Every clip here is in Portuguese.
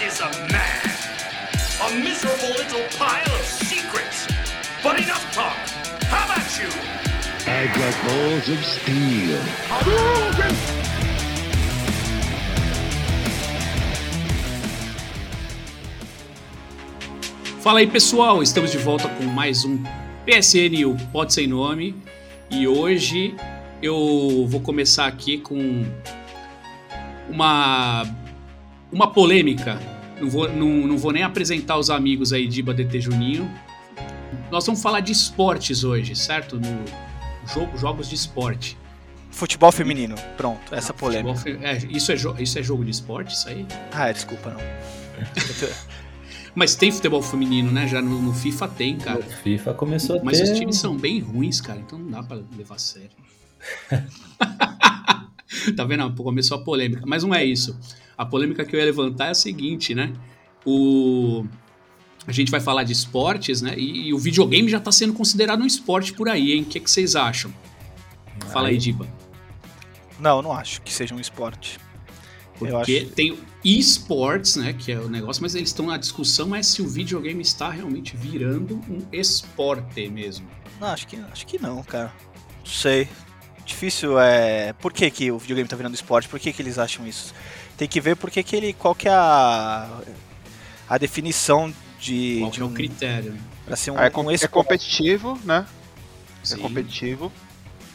What is a man? A miserable little pile of secrets. But enough talk. How about you? I've got balls of steel. Fala aí pessoal, estamos de volta com mais um PSN, o Pode Sem Nome. E hoje eu vou começar aqui com uma, uma polêmica. Não vou, não, não vou nem apresentar os amigos aí de DT Juninho. Nós vamos falar de esportes hoje, certo? No jogo, jogos de esporte. Futebol feminino, pronto, essa Ah, polêmica. fe- é, isso, é jo- isso é jogo de esporte, isso aí? Ah, desculpa, não. Mas tem futebol feminino, né? Já no, no FIFA tem, cara. O FIFA começou a Mas ter... os times são bem ruins, cara, então não dá pra levar a sério. tá vendo? Começou a polêmica. Mas não é isso. A polêmica que eu ia levantar é a seguinte, né? O... A gente vai falar de esportes, né? E, e o videogame já tá sendo considerado um esporte por aí, hein? O que, que vocês acham? Fala aí, Diba. Não, eu não acho que seja um esporte. Porque acho. tem esportes, né? Que é o negócio, mas eles estão na discussão é se o videogame está realmente virando um esporte mesmo. Não, acho que, acho que não, cara. Não sei. Difícil é. Por que, que o videogame tá virando esporte? Por que, que eles acham isso? Tem que ver porque que ele. Qual que é a. A definição de. Qual de que é o um- critério? né? pra ser um, Ah, é, com- um é competitivo, né? Sim. É competitivo.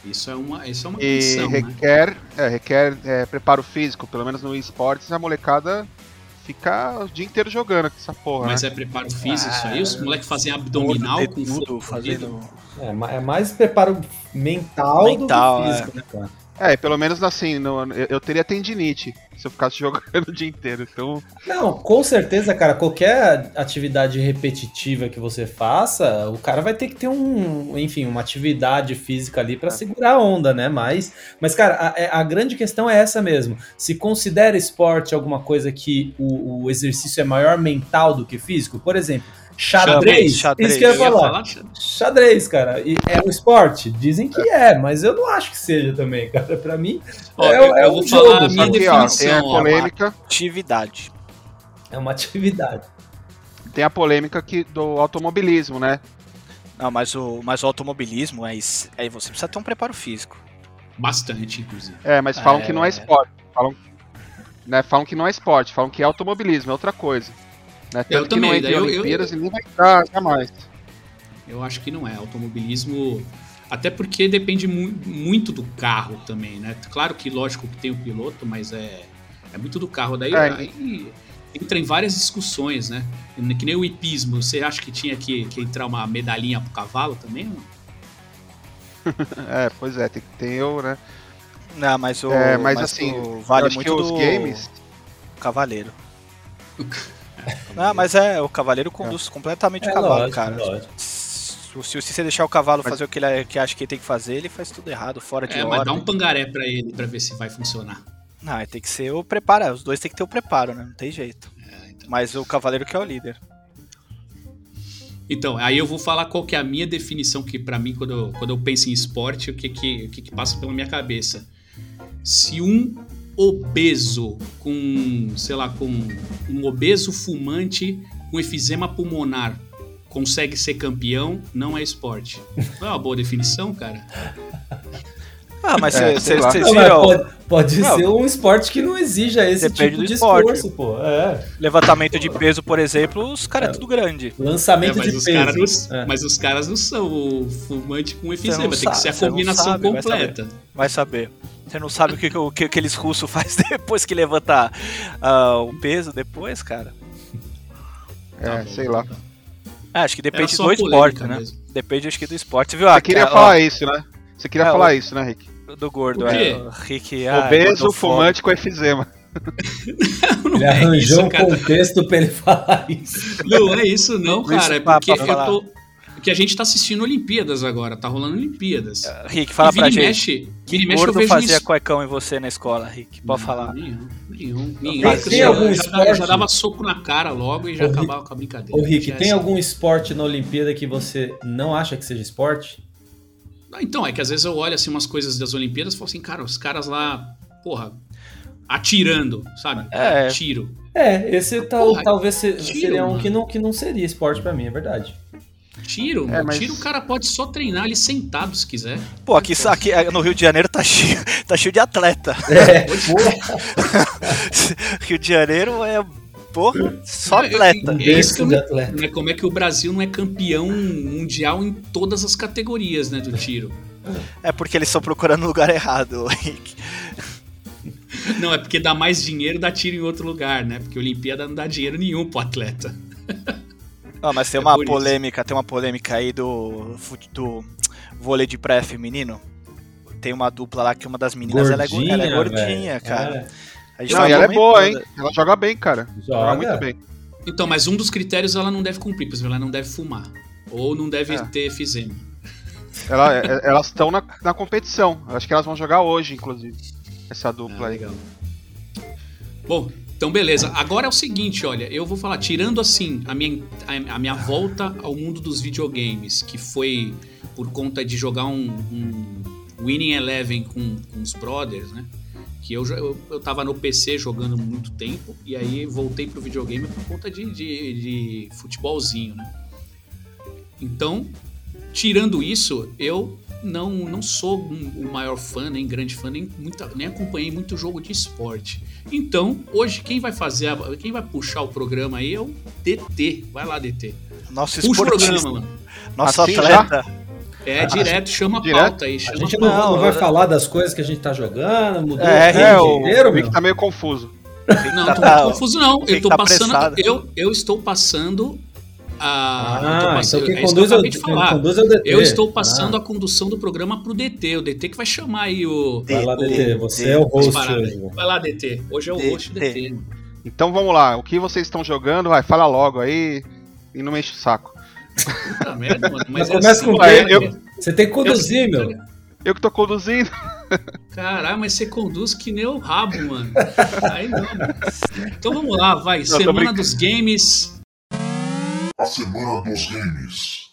Isso é uma, isso é uma E condição, né? requer, é, requer é, preparo físico. Pelo menos no esportes, a molecada fica o dia inteiro jogando com essa porra, Mas né? é preparo físico isso aí? Os moleques fazem abdominal Gordo, com fogo fazendo. É, é mais preparo mental, Mental, do que físico, né, cara? É, pelo menos assim, no- eu, eu teria tendinite se eu ficasse jogando o dia inteiro. Então, Não, com certeza, cara, qualquer atividade repetitiva que você faça, o cara vai ter que ter um, enfim, uma atividade física ali pra segurar a onda, né? Mas, mas cara, a, é- a grande questão é essa mesmo. Se considera esporte alguma coisa que o, o exercício é maior mental do que físico, por exemplo, xadrez, Xadrez, isso que eu ia falar. falar Xadrez, cara, e é um esporte? Dizem que é, mas eu não acho que seja também, cara. Pra mim, Ó, É, eu, é eu um vou jogo, falar a minha que, ó, tem a polêmica, Atividade. é uma atividade. tem a polêmica que, do automobilismo, né? Não, mas o, mas o automobilismo, aí, aí você precisa ter um preparo físico. Bastante, inclusive. É, mas falam É. que não é esporte. Falam, né, falam que não é esporte, falam que é automobilismo, é outra coisa. Né? Tanto Eu que também, não entra em eu- eu- Olimpíadas e nem vai entrar jamais. Eu acho que não é. Automobilismo. Até porque depende mu- muito do carro também, né? Claro que, lógico, que tem o piloto, mas é, é muito do carro. Daí É. aí entra em várias discussões, né? Que nem o hipismo. Você acha que tinha que, que entrar uma medalhinha pro cavalo também? não? É, pois é, tem, tem eu, né? Não, mas o. É, mas assim, o eu vale muito que os do games. cavaleiro. Não, mas é, o cavaleiro conduz completamente o cavalo, lógico, cara. lógico. Se, se você deixar o cavalo Mas- fazer o que ele que acha que ele tem que fazer, ele faz tudo errado, fora de É, hora. mas dá um pangaré pra ele pra ver se vai funcionar. Não, tem que ser o preparo. Os dois tem que ter o preparo, né? Não tem jeito. É, então. Mas o cavaleiro que é o líder. Então, aí eu vou falar qual que é a minha definição que pra mim quando eu, quando eu penso em esporte, o que que, o que que passa pela minha cabeça. Se um obeso com, sei lá, com um obeso fumante com efizema pulmonar consegue ser campeão, não é esporte. Não é uma boa definição, cara? Ah, mas É, vocês sei lá. Não, mas viram pode, pode Não. ser um esporte que não exija esse Depende tipo do de esporte. esforço, pô. É. levantamento de peso, por exemplo, os caras é tudo grande. Lançamento É, de peso. não, É. mas os caras não são o fumante com efizema, tem que ser a combinação sabe, vai completa. Vai saber. Você não sabe o que, que o que aqueles russos fazem depois que levanta ah, o peso depois, cara? É, Tá sei tá lá. Ah, acho que depende do esporte, né? mesmo. Depende, acho que, do esporte. Viu? Você a- queria falar isso, né? Você queria É, falar o- isso, né, Rick? Do gordo, é. O Rick. ah, Obeso, fumante com efizema. Não Ele é arranjou isso, um cara. contexto pra ele falar isso. Não é isso não, cara. É porque eu falar. tô... Porque a gente tá assistindo Olimpíadas agora, tá rolando Olimpíadas. Rick, fala e pra gente. mexe, Que mexe eu gordo vejo fazia isso. cuecão em você na escola, Rick? Pode falar. Nenhum, nenhum, nenhum. Tem- Eu tem já- algum já, esporte? já dava soco na cara logo e já Ô, Rick- acabava com a brincadeira. Ô, Rick, Que é tem essa. algum esporte na Olimpíada que você não acha que seja esporte? Ah, Então, é que às vezes eu olho assim umas coisas das Olimpíadas e falo assim, cara, os caras lá, porra, atirando, sabe? É. Tiro. É, esse tal, Porra, talvez se- tiro, seria um mano. que não, que não seria esporte pra mim, é verdade. Tiro, É, mas- Tiro o cara pode só treinar ali sentado se quiser. Pô, aqui, aqui no Rio de Janeiro tá cheio, tá cheio de atleta. É, Rio de Janeiro é, porra, só É, atleta. é isso que eu né, Como é que o Brasil não é campeão mundial em todas as categorias, né, do tiro? É porque eles estão procurando no lugar errado, Henrique. Não, é porque dá mais dinheiro, dá tiro em outro lugar, né? Porque Olimpíada não dá dinheiro nenhum pro atleta. Ó, mas tem É uma por isso. polêmica, tem uma polêmica aí do, do vôlei de praia feminino. Tem uma dupla lá que uma das meninas ela é, ela é gordinha, velho. cara. A Não, e ela é boa, hein? Ela joga bem, cara. Joga, Joga. muito bem. Então, mas um dos critérios ela não deve cumprir, por exemplo, ela não deve fumar. Ou não deve É. ter efizema. Ela- é- elas estão na, na competição. Acho que elas vão jogar hoje, inclusive. Essa dupla Ah, aí. legal. Bom, então beleza. Agora é o seguinte, olha, eu vou falar, tirando assim a minha, a, a minha volta ao mundo dos videogames, que foi por conta de jogar um, um Winning Eleven com, com os brothers, né? Que eu, já- eu, eu tava no PC jogando muito tempo, e aí voltei pro videogame por conta de, de, de futebolzinho, né? Então, tirando isso, eu não, não sou um- o maior fã, nem grande fã, nem, muita, nem acompanhei muito jogo de esporte. Então, hoje, quem vai fazer, a- quem vai puxar o programa aí é o DT. Vai lá, DT. Nosso Puxa o esportista, programa, mano. nosso Assim atleta. É, direto, chama a direto? pauta aí. A Chama gente a não, pauta. não vai eu- falar das coisas que a gente tá jogando, mudou É, o É, o, inteiro, meu. tá meio confuso. Não, Tá- tô tá- muito confuso não. Eu tô tá passando. apressado. Eu, eu estou passando a. eu Ah, passando- então quem é conduz, eu é quem falar. conduz é o DT. Eu estou passando Ah, a condução do programa pro DT. O DT que vai chamar aí o. Vai lá, DT, DT, você é o host hoje. Vai lá, DT. Hoje é o DT. host do DT. Então vamos lá. O que vocês estão jogando? Vai, fala logo aí. E não me enche o saco. Puta merda, mano. Mas Mas é começa assim, com quem? Eu- Você tem que conduzir, meu. Eu que tô conduzindo. Caralho, mas você conduz que nem o rabo, mano. Aí não, mano. Então vamos lá, vai. tô Semana dos Games. A Semana dos Games.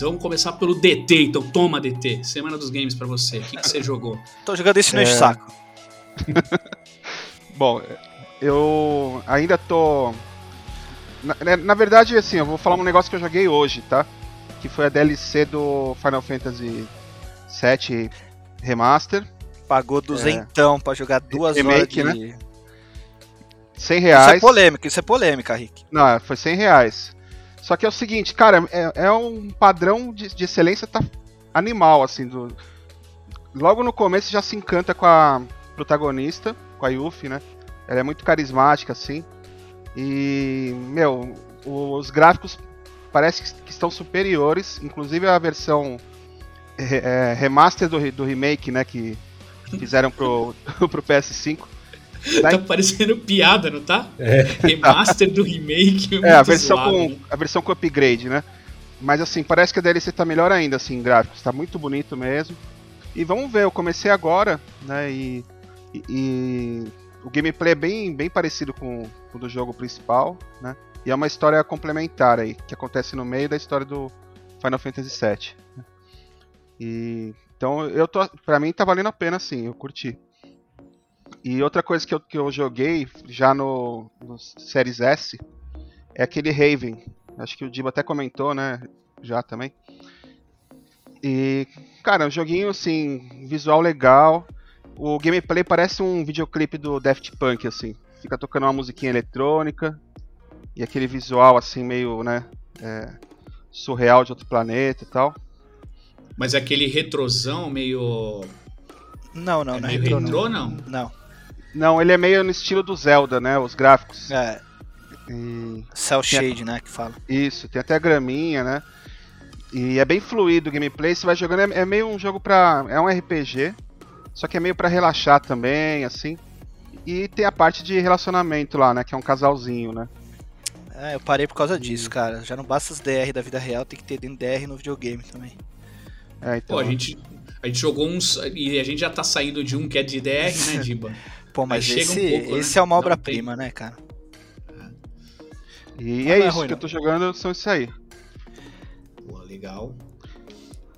Vamos começar pelo DT, então toma DT. Semana dos Games pra você. O que, que você jogou? Tô jogando esse no É. saco. Bom, eu ainda tô. Na, né, na verdade, assim, eu vou falar um negócio que eu joguei hoje, tá? Que foi a DLC do Final Fantasy VII Remaster. Pagou duzentão pra jogar duas Remake, horas de... 100 Isso reais. é polêmica, isso é polêmica, Rick. Não, foi 100 reais. Só que é o seguinte, cara, é, é um padrão de, de excelência tá animal, assim. Do... Logo no começo já se encanta com a protagonista, com a Yuffie, né? Ela é muito carismática, assim. E, meu, os gráficos parece que, estão superiores, inclusive a versão re- é, remaster do, do remake, né? Que fizeram pro, pro PS5. Tá parecendo piada, não tá? É. Remaster do remake. É, a muito versão, zoado, com, né? a versão com upgrade, né? Mas assim, parece que a DLC tá melhor ainda, assim, em gráficos. Tá muito bonito mesmo. E vamos ver, eu comecei agora, né? E, e- e o gameplay é bem, bem parecido com o do jogo principal, né? E é uma história complementar aí, que acontece no meio da história do Final Fantasy VII. né? E então eu tô, pra mim tá valendo a pena, sim, eu curti. E outra coisa que eu, que eu joguei já no, no Series S é aquele Raven. Acho que o Diba até comentou, né? Já também. E, cara, um joguinho assim, visual legal. O gameplay parece um videoclipe do Daft Punk, assim. Fica tocando uma musiquinha eletrônica. E aquele visual assim, meio, né? é, surreal de outro planeta e tal. Mas aquele retrosão meio. Não, não, é não é meio retrô, não. não? Não. Não, ele é meio no estilo do Zelda, né? Os gráficos. É, E- Cell Shade, né, que fala. Isso, tem até a graminha, né? E é bem fluido o gameplay, você vai jogando, é, é meio um jogo pra. É um RPG, só que é meio pra relaxar também, assim. E tem a parte de relacionamento lá, né? Que é um casalzinho, né? É, eu parei por causa disso, cara. Já não basta as DR da vida real, tem que ter DR no videogame também. É, então. Pô, a gente, a gente jogou uns. E a gente já tá saindo de um que é de DR, né, Diba? Pô, mas chega esse, um pouco, né? esse é uma obra-prima, né, cara? E Não é é isso ruim, que eu não. tô jogando, são isso aí. Pô, legal.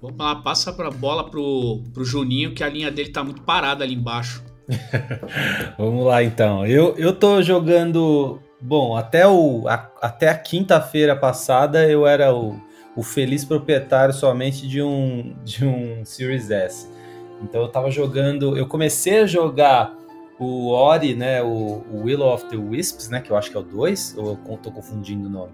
Vamos lá, passa a bola pro, pro Juninho, que a linha dele tá muito parada ali embaixo. Vamos lá então. Eu, eu tô jogando. Bom, até, o, a, até a quinta-feira passada eu era o, o feliz proprietário somente de um, de um Series S. Então eu tava jogando. Eu comecei a jogar o Ori, né? O, o Will of the Wisps, né? Que eu acho que é o 2, ou eu tô confundindo o nome.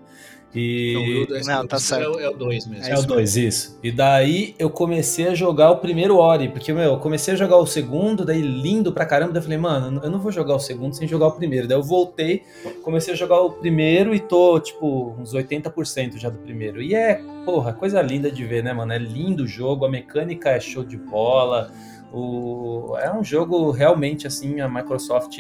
E... Não, não tá certo. É o 2 mesmo. É, o 2, isso. E daí eu comecei a jogar o primeiro Ori, porque, meu, eu comecei a jogar o segundo, daí lindo pra caramba, daí eu falei, mano, eu não vou jogar o segundo sem jogar o primeiro. Daí eu voltei, comecei a jogar o primeiro e tô, tipo, uns 80% já do primeiro. E é, porra, coisa linda de ver, né, mano? É lindo o jogo, a mecânica é show de bola. O... É um jogo realmente, assim, a Microsoft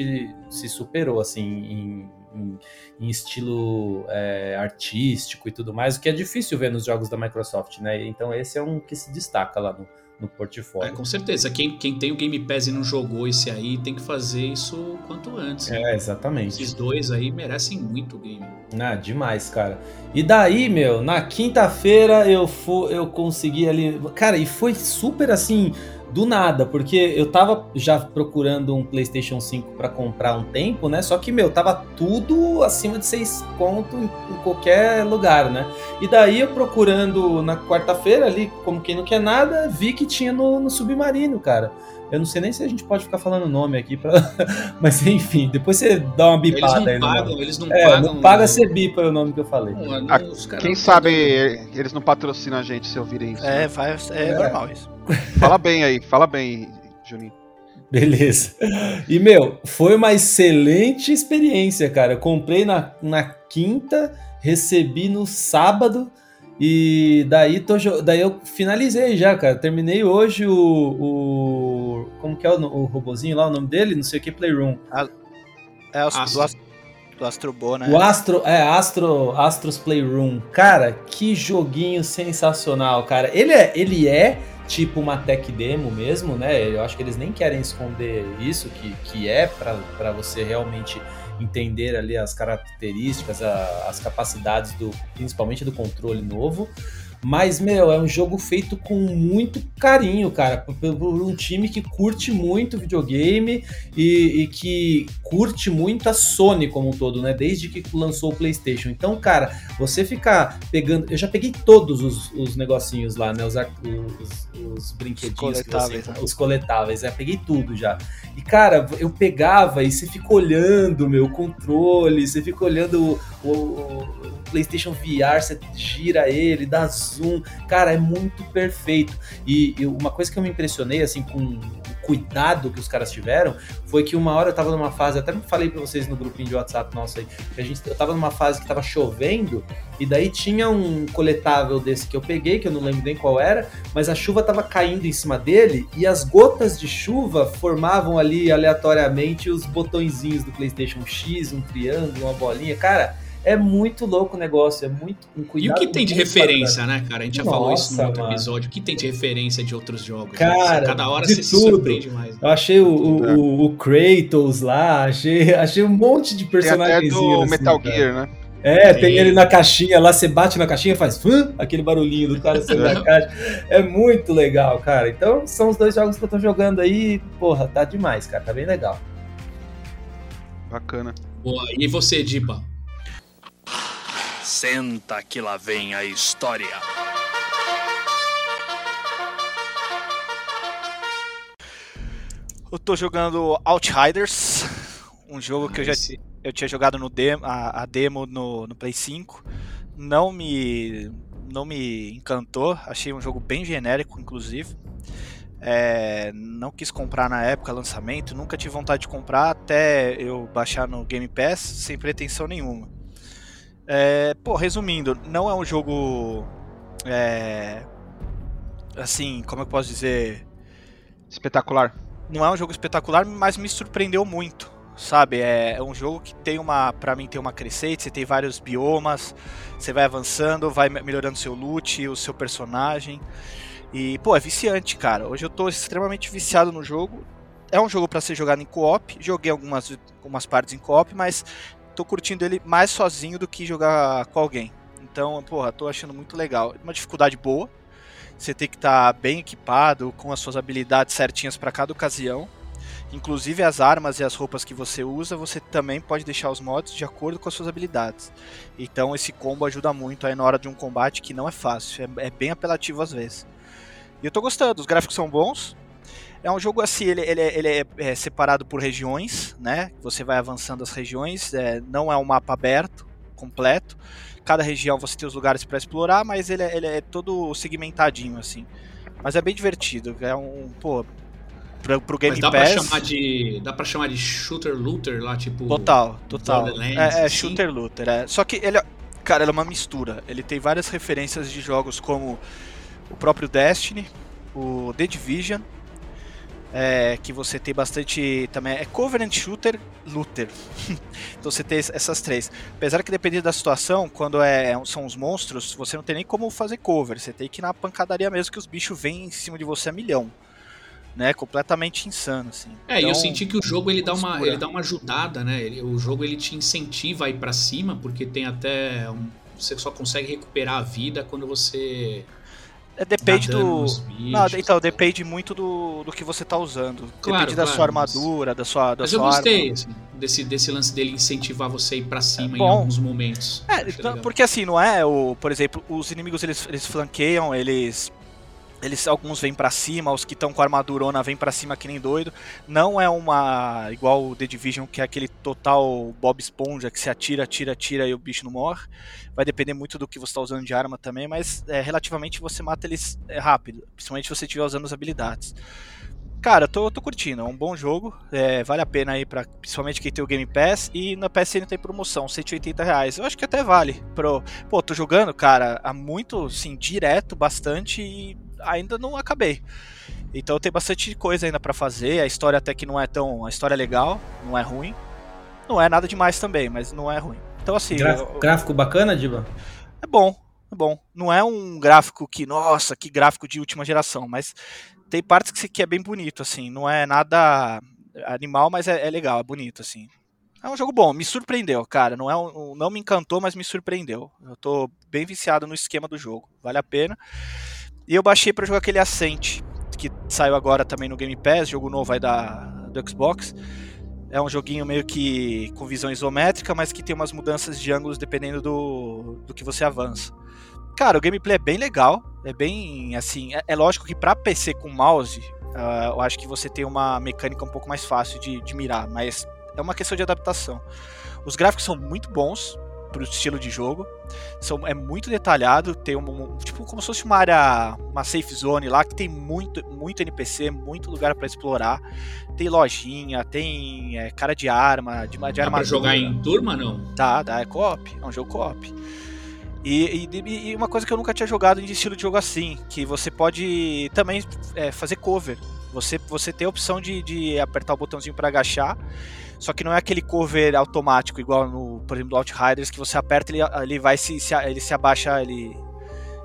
se superou, assim, em em, em estilo é, artístico e tudo mais, o que é difícil ver nos jogos da Microsoft, né? Então esse é um que se destaca lá no, no portfólio. É, com certeza. Quem, quem tem o Game Pass e não jogou esse aí tem que fazer isso quanto antes. É, exatamente. Esses dois aí merecem muito game. Ah, demais, cara. E daí, meu, na quinta-feira eu eu consegui ali. Cara, e foi super assim do nada, porque eu tava já procurando um PlayStation 5 para comprar um tempo, né? Só que, meu, tava tudo acima de 6 conto em, em qualquer lugar, né? E daí eu procurando na quarta-feira ali, como quem não quer nada, vi que tinha no, no Submarino, cara. Eu não sei nem se a gente pode ficar falando o nome aqui, pra... mas enfim, depois você dá uma bipada eles não aí. Pagam, eles não é, pagam. Não paga ser bipa o nome que eu falei. Não, ah, quem sabe eles não patrocinam a gente se ouvirem isso. É, né? vai, é, é, normal isso. Fala bem aí, fala bem, Juninho. Beleza. E, meu, foi uma excelente experiência, cara. Eu comprei na, na quinta, recebi no sábado. E daí, tô, daí eu finalizei já, cara. Terminei hoje o. o como que é o, o robozinho lá, o nome dele? Não sei o que, Playroom. é o Astro. do, Astro, do Astro Bo, né? O Astro, é, Astro, Astros Playroom. Cara, que joguinho sensacional, cara. Ele é, ele é tipo uma tech demo mesmo, né? Eu acho que eles nem querem esconder isso, que, que é para você realmente entender ali as características, a, as capacidades do, principalmente do controle novo. Mas, meu, é um jogo feito com muito carinho, cara, por, um time que curte muito videogame e, e, que curte muito a Sony como um todo, né? Desde que lançou o PlayStation. Então, cara, você ficar pegando. Eu já peguei todos os, os negocinhos lá, né? Os, os, os brinquedinhos. Os coletáveis. Você, né? Os coletáveis, é, peguei tudo já. E, cara, eu pegava e você fica olhando, meu, o controle, você fica olhando o, PlayStation VR, você gira ele, dá zoom. Cara, é muito perfeito. E, e, uma coisa que eu me impressionei, assim, com o cuidado que os caras tiveram, foi que uma hora eu tava numa fase, até falei pra vocês no grupinho de WhatsApp nosso aí, que a gente, eu tava numa fase que tava chovendo, e daí tinha um coletável desse que eu peguei, que eu não lembro nem qual era, mas a chuva tava caindo em cima dele, e as gotas de chuva formavam ali aleatoriamente os botõezinhos do PlayStation X, um triângulo, uma bolinha. Cara, é muito louco o negócio, é muito um cuidado. E o que tem de referência, né, cara? A gente já Nossa, falou isso no outro mano. episódio. O que tem de referência de outros jogos? Né? Cara, né? cada hora você tudo. se surpreende mais. Eu achei o, o, o, Kratos lá, achei, achei um monte de personagens. Tem até do assim, Metal cara. Gear, né? É, tem, tem ele na caixinha lá, você bate na caixinha faz fã, aquele barulhinho do cara saindo da caixa. É muito legal, cara. Então são os dois jogos que eu tô jogando aí. Porra, tá demais, cara. Tá bem legal. Bacana. Boa. E você, Diba? Senta que lá vem a história. Eu tô jogando Outriders, um jogo que eu já eu tinha jogado no demo, a, a demo no, no Play 5. Não me não me encantou, achei um jogo bem genérico, inclusive. É, não quis comprar na época lançamento, nunca tive vontade de comprar até eu baixar no Game Pass sem pretensão nenhuma. É, pô, resumindo, não é um jogo. É, assim, como eu posso dizer. Espetacular. Não é um jogo espetacular, mas me surpreendeu muito. Sabe, é um jogo que tem uma, para mim tem uma crescente, você tem vários biomas, você vai avançando, vai melhorando seu loot, o seu personagem. E, pô, é viciante, cara. Hoje eu tô extremamente viciado no jogo. É um jogo para ser jogado em co-op. Joguei algumas, algumas partes em co-op, mas tô curtindo ele mais sozinho do que jogar com alguém. Então, porra, tô achando muito legal. Uma dificuldade boa. Você tem que estar bem equipado, com as suas habilidades certinhas para cada ocasião. Inclusive as armas e as roupas que você usa, você também pode deixar os mods de acordo com as suas habilidades. Então esse combo ajuda muito aí na hora de um combate que não é fácil, é, é bem apelativo às vezes. E eu tô gostando, os gráficos são bons. É um jogo assim, ele, ele, ele é, é, separado por regiões, né? Você vai avançando as regiões, é, não é um mapa aberto, completo. Cada região você tem os lugares para explorar, mas ele, é, ele é todo segmentadinho, assim. Mas é bem divertido, é um, pô, pro, pro Game Mas dá Pass. Pra chamar de, dá pra chamar de shooter looter lá, tipo. Total, total. É, é assim? shooter looter, é. Só que ele, é- cara, ele é uma mistura. Ele tem várias referências de jogos como o próprio Destiny, o The Division, é, que você tem bastante também é Covenant Shooter Looter. então você tem essas três. Apesar que dependendo da situação, quando é, são os monstros, você não tem nem como fazer cover. Você tem que ir na pancadaria mesmo que os bichos vêm em cima de você a milhão. Né, completamente insano, assim. É, e eu Então, senti que o jogo ele dá uma, ele dá uma ajudada, né? Ele- o jogo ele te incentiva a ir pra cima, porque tem até. um- você só consegue recuperar a vida quando você. É, depende do. bichos. Não, então, depende muito do, do que você tá usando. Claro, depende da claro, sua mas- armadura, da sua, da Mas eu sua gostei arma. assim, desse, desse lance dele incentivar você a ir pra cima em bom. alguns momentos. É, então, porque assim, não é o, por exemplo, os inimigos eles, eles flanqueiam, eles eles alguns vêm pra cima, os que estão com a armadurona vêm pra cima que nem doido. Não é uma igual o The Division que é aquele total Bob Esponja que se atira, atira, atira e o bicho não morre. Vai depender muito do que você está usando de arma também, mas é, relativamente você mata eles é, rápido, principalmente se você estiver usando as habilidades. Cara, eu tô, tô curtindo, é um bom jogo, é, vale a pena aí para principalmente quem tem o Game Pass e na PSN tem promoção, 180 reais. Eu acho que até vale. Pro, pô, tô jogando, cara, há muito, assim, direto, bastante e ainda não acabei. Então tem bastante coisa ainda pra fazer. A história até que não é tão, a história é legal, não é ruim. Não é nada demais também, mas não é ruim. Então assim, Gráfico, eu- gráfico bacana, Diba? é bom, é bom. Não é um gráfico que, nossa, que gráfico de última geração, mas tem partes que, que é bem bonito, assim. Não é nada animal, mas é, é legal, é bonito, assim. É um jogo bom, me surpreendeu, cara. Não, é um, não me encantou, mas me surpreendeu. Eu tô bem viciado no esquema do jogo, vale a pena. E eu baixei pra jogar aquele Ascent, que saiu agora também no Game Pass, jogo novo aí da, do Xbox. É um joguinho meio que com visão isométrica, mas que tem umas mudanças de ângulos dependendo do, do que você avança. Cara, o gameplay é bem legal, é bem assim. É, é lógico que pra PC com mouse, ah, eu acho que você tem uma mecânica um pouco mais fácil de, de mirar, mas é uma questão de adaptação. Os gráficos são muito bons pro estilo de jogo, são, é muito detalhado, tem um, tipo como se fosse uma área, uma safe zone lá que tem muito, muito NPC, muito lugar pra explorar. Tem lojinha, tem é, cara de arma, de, de Dá pra jogar em turma, não? Dá, dá, é co-op, é um jogo co-op. E, e- e uma coisa que eu nunca tinha jogado em estilo de jogo assim, que você pode também é, fazer cover. Você, você tem a opção de, de apertar o botãozinho para agachar, só que não é aquele cover automático, igual no, por exemplo, do Outriders, que você aperta ele, ele vai se, se ele se abaixa, ele,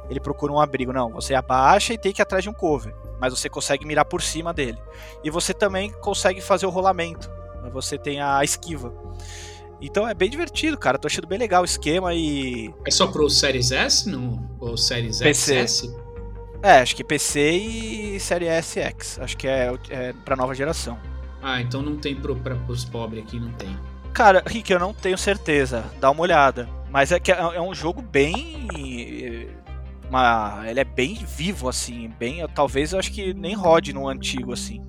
ele procura um abrigo. Não, você abaixa e tem que ir atrás de um cover, mas você consegue mirar por cima dele. E você também consegue fazer o rolamento, você tem a esquiva. Então é bem divertido, cara. Tô achando bem legal o esquema e. É só pro Series S, não? Ou Series PC. XS? É, acho que PC e Série SX. Acho que é, é pra nova geração. Ah, então não tem pro, pra, pros pobres aqui, não tem. Cara, Rick, eu não tenho certeza. Dá uma olhada. Mas é que é, é um jogo bem. eh, Uma, ele é bem vivo, assim. Bem, talvez eu acho que nem rode no antigo, assim.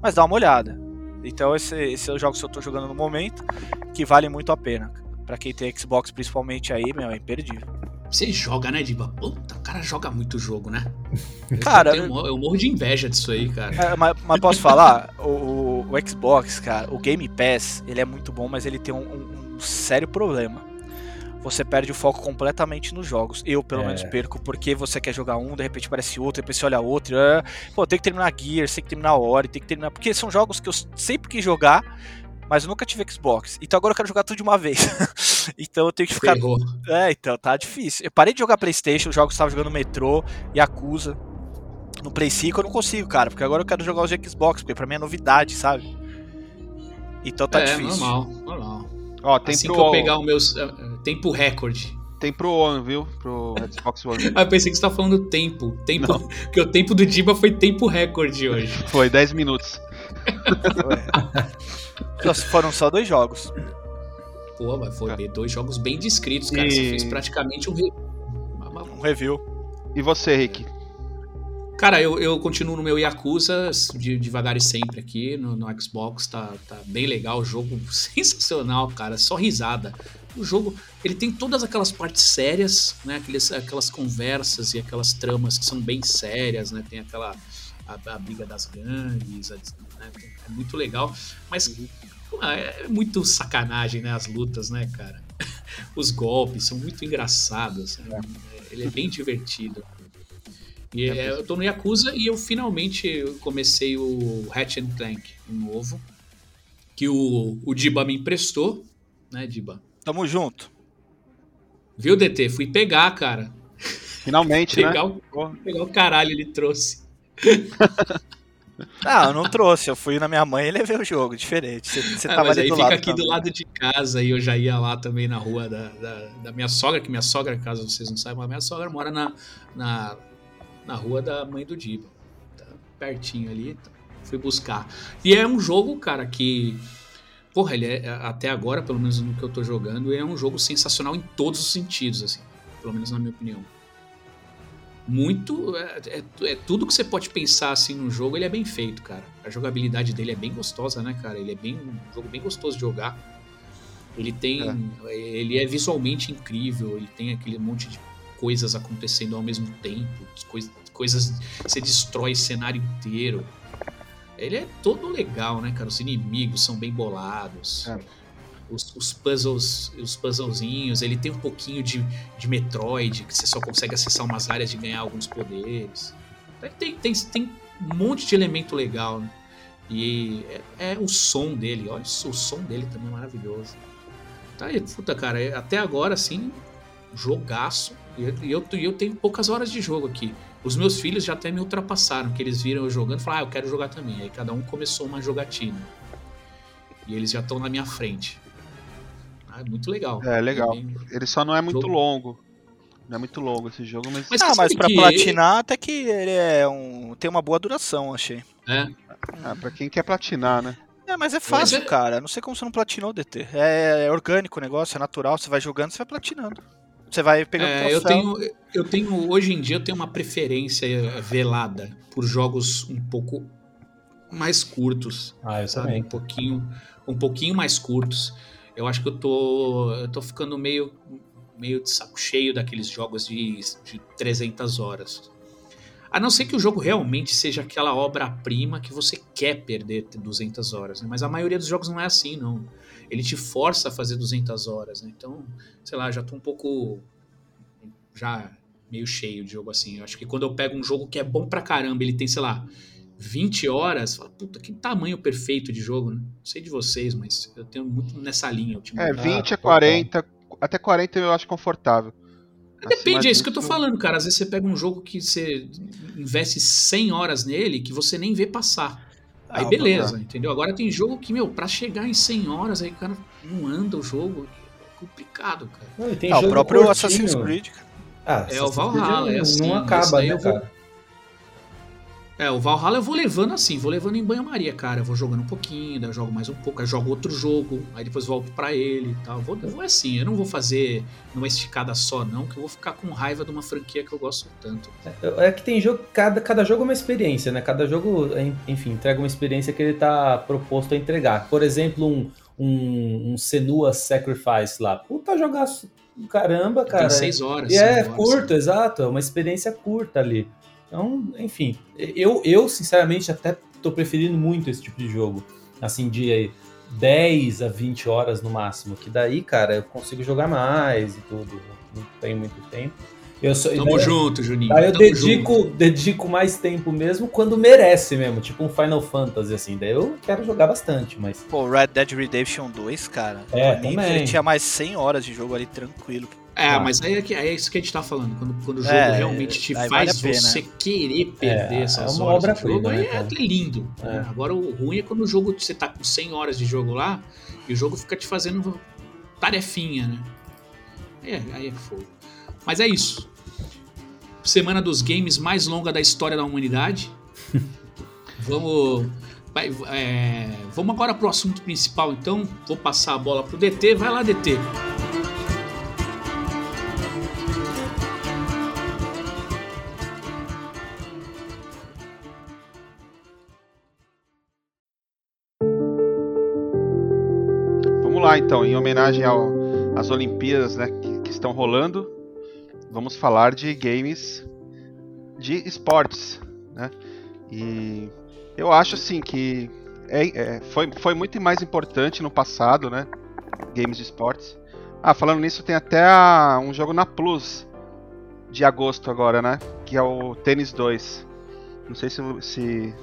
Mas dá uma olhada. Então, esse, esse é o jogo que eu tô jogando no momento, que vale muito a pena. Pra quem tem Xbox, principalmente aí, meu, é imperdível. Você joga, né, Diba? Puta, o cara joga muito jogo, né? Cara, eu, tenho- eu morro de inveja disso aí, cara. É, mas, mas posso falar? O, o- Xbox, cara, o Game Pass, ele é muito bom, mas ele tem um, um- um sério problema. Você perde o foco completamente nos jogos. Eu, pelo É. menos, perco, porque você quer jogar um, de repente aparece outro, depois você olha outro. é, Pô, tem que terminar Gears, tem que terminar Ori, tem que terminar. Porque são jogos que eu sempre quis jogar, mas eu nunca tive Xbox. Então agora eu quero jogar tudo de uma vez. então eu tenho que ficar Ferrou. é, então, tá difícil. Eu parei de jogar Playstation, os jogos que eu tava jogando Metro, Yakuza. No Play 5 eu não consigo, cara, porque agora eu quero jogar os de Xbox, porque pra mim é novidade, sabe? Então tá é, difícil. normal, normal. Ó, tem assim pro... que eu pegar o meu tempo recorde. Tem pro One, viu? Pro Xbox One. Ah, eu pensei que você tava falando tempo. Tempo. Porque o tempo do Diba foi tempo recorde hoje. Foi 10 minutos. Só Foram só dois jogos. Pô, mas foi É. dois jogos bem descritos, cara. E- Você fez praticamente um. re- Um review. E você, Rick? Cara, eu, eu continuo no meu Yakuza de, devagar e sempre aqui no, no Xbox, tá, tá bem legal, o jogo sensacional, cara, só risada. O jogo, ele tem todas aquelas partes sérias, né, aqueles, aquelas conversas e aquelas tramas que são bem sérias, né, tem aquela, a, a briga das gangues, né, é muito legal, mas pô, é muito sacanagem, né, as lutas, né, cara. Os golpes são muito engraçados, né, ele é bem divertido. E é, eu tô no Yakuza e eu finalmente comecei o Ratchet and Clank, um novo, que o, o Diba me emprestou, né, Diba? Tamo junto. Viu, DT? Fui pegar, cara. Finalmente, né? Pegar, o, Porra. pegar o caralho ele trouxe. Ah, eu não trouxe. Eu fui na minha mãe e levei o jogo. Diferente. Você, você Ah, tava ali aí do fica lado. aqui do também. lado de casa e eu já ia lá também na rua da, da, da minha sogra, que minha sogra, caso vocês não saibam, a minha sogra mora na, na, na rua da mãe do Diba. Tá pertinho ali, tá. fui buscar. E é um jogo, cara, que. Porra, ele é, até agora, pelo menos no que eu tô jogando, ele é um jogo sensacional em todos os sentidos, assim. Pelo menos na minha opinião. Muito. É, é- é tudo que você pode pensar assim no jogo, ele é bem feito, cara. A jogabilidade dele é bem gostosa, né, cara? Ele é bem um jogo bem gostoso de jogar. Ele tem. Ele é visualmente incrível, ele tem aquele monte de coisas acontecendo ao mesmo tempo, coisas, coisas. Você destrói o cenário inteiro. Ele é todo legal, né, cara? Os inimigos são bem bolados. É. Os, os puzzles, os puzzlezinhos, ele tem um pouquinho de, de Metroid, que você só consegue acessar umas áreas de ganhar alguns poderes. Tem, tem, tem um monte de elemento legal, né? E é, é o som dele, olha, o som dele também é maravilhoso. Tá aí, puta, cara, é- até agora, assim, jogaço. E eu, e eu, eu tenho poucas horas de jogo aqui. Os meus filhos já até me ultrapassaram, que eles viram eu jogando e falaram, ah, eu quero jogar também. Aí cada um começou uma jogatina. E eles já estão na minha frente. Ah, é muito legal. É, legal. bem- Ele só não é muito Jogo. longo. Não é muito longo esse jogo, mas. Mas Ah, mas pra que- platinar, até que ele é um. tem uma boa duração, achei. É, Ah, pra quem quer platinar, né? É, mas é fácil, é- cara. Não sei como você não platinou o DT. É, é orgânico o negócio, é natural. Você vai jogando, você vai platinando. Você vai pegando É, eu tenho, eu tenho, hoje em dia eu tenho uma preferência eh, velada por jogos um pouco mais curtos, Ah, eu sabe? Um pouquinho, um pouquinho mais curtos. Eu acho que eu tô, eu tô ficando meio, meio de saco cheio daqueles jogos de, de 300 horas. A não ser que o jogo realmente seja aquela obra-prima que você quer perder 200 horas, né? Mas a maioria dos jogos não é assim, não. Ele te força a fazer 200 horas, né? Então, sei lá, já tô um pouco já meio cheio de jogo assim. Eu acho que quando eu pego um jogo que é bom pra caramba, ele tem, sei lá, 20 horas, fala, puta, que tamanho perfeito de jogo, né? Não sei de vocês, mas eu tenho muito nessa linha É, ultimamente. 20 a total. 40. Até 40 eu acho confortável. Depende, é isso que eu tô falando, cara. Às vezes você pega um jogo que você investe 100 horas nele que você nem vê passar. Aí Ah, beleza, entendeu? Agora tem jogo que, meu, pra chegar em 100 horas, aí o cara não anda o jogo. É complicado, cara. Não, tem Ah, o próprio curtinho. Assassin's Creed. cara. Ah, É, o Valhalla, é não, assim, não acaba, né, eu vou- cara? É, o Valhalla eu vou levando assim, vou levando em banho-maria, cara. Eu vou jogando um pouquinho, daí eu jogo mais um pouco, aí jogo outro jogo, aí depois volto pra ele e tal. Vou, eu vou assim, eu não vou fazer numa esticada só, não, que eu vou ficar com raiva de uma franquia que eu gosto tanto. É é que tem jogo, cada, cada jogo é uma experiência, né? Cada jogo, en- enfim, entrega uma experiência que ele tá proposto a entregar. Por exemplo, um, um, um Senua Sacrifice lá. Puta jogaço caramba, cara. Tem seis horas. E é horas, curto, exato, é uma experiência curta ali. Então, enfim, eu, eu sinceramente até tô preferindo muito esse tipo de jogo. Assim, de 10 a 20 horas no máximo. Que daí, cara, eu consigo jogar mais e tudo. Não tenho muito tempo. Eu sou, Tamo daí, junto, Juninho. daí eu tamo dedico, junto. dedico mais tempo mesmo quando merece mesmo. Tipo um Final Fantasy, assim. Daí eu quero jogar bastante, mas. Pô, Red Dead Redemption 2, cara. É, também. Ele tinha mais 100 horas de jogo ali tranquilo. É, mas aí é, que- aí é isso que a gente tá falando. Quando, quando o jogo É, realmente te faz vale a pena. você querer perder É, essas é uma horas de obra-prima, jogo, aí né, é lindo. né? É. Agora o ruim é quando o jogo você tá com 100 horas de jogo lá e o jogo fica te fazendo tarefinha, né? É, aí é fogo. Mas é isso. Semana dos games mais longa da história da humanidade. vamos. vai- é, vamos agora pro assunto principal, então. Vou passar a bola pro DT. Vai lá, DT. Homenagem ao- às Olimpíadas né, que, que estão rolando, vamos falar de games de esportes. Né? E eu acho assim que é- é, foi, foi muito mais importante no passado, né? Games de esportes. Ah, falando nisso, tem até a- um jogo na Plus de agosto agora, né? Que é o Tênis 2. Não sei se, se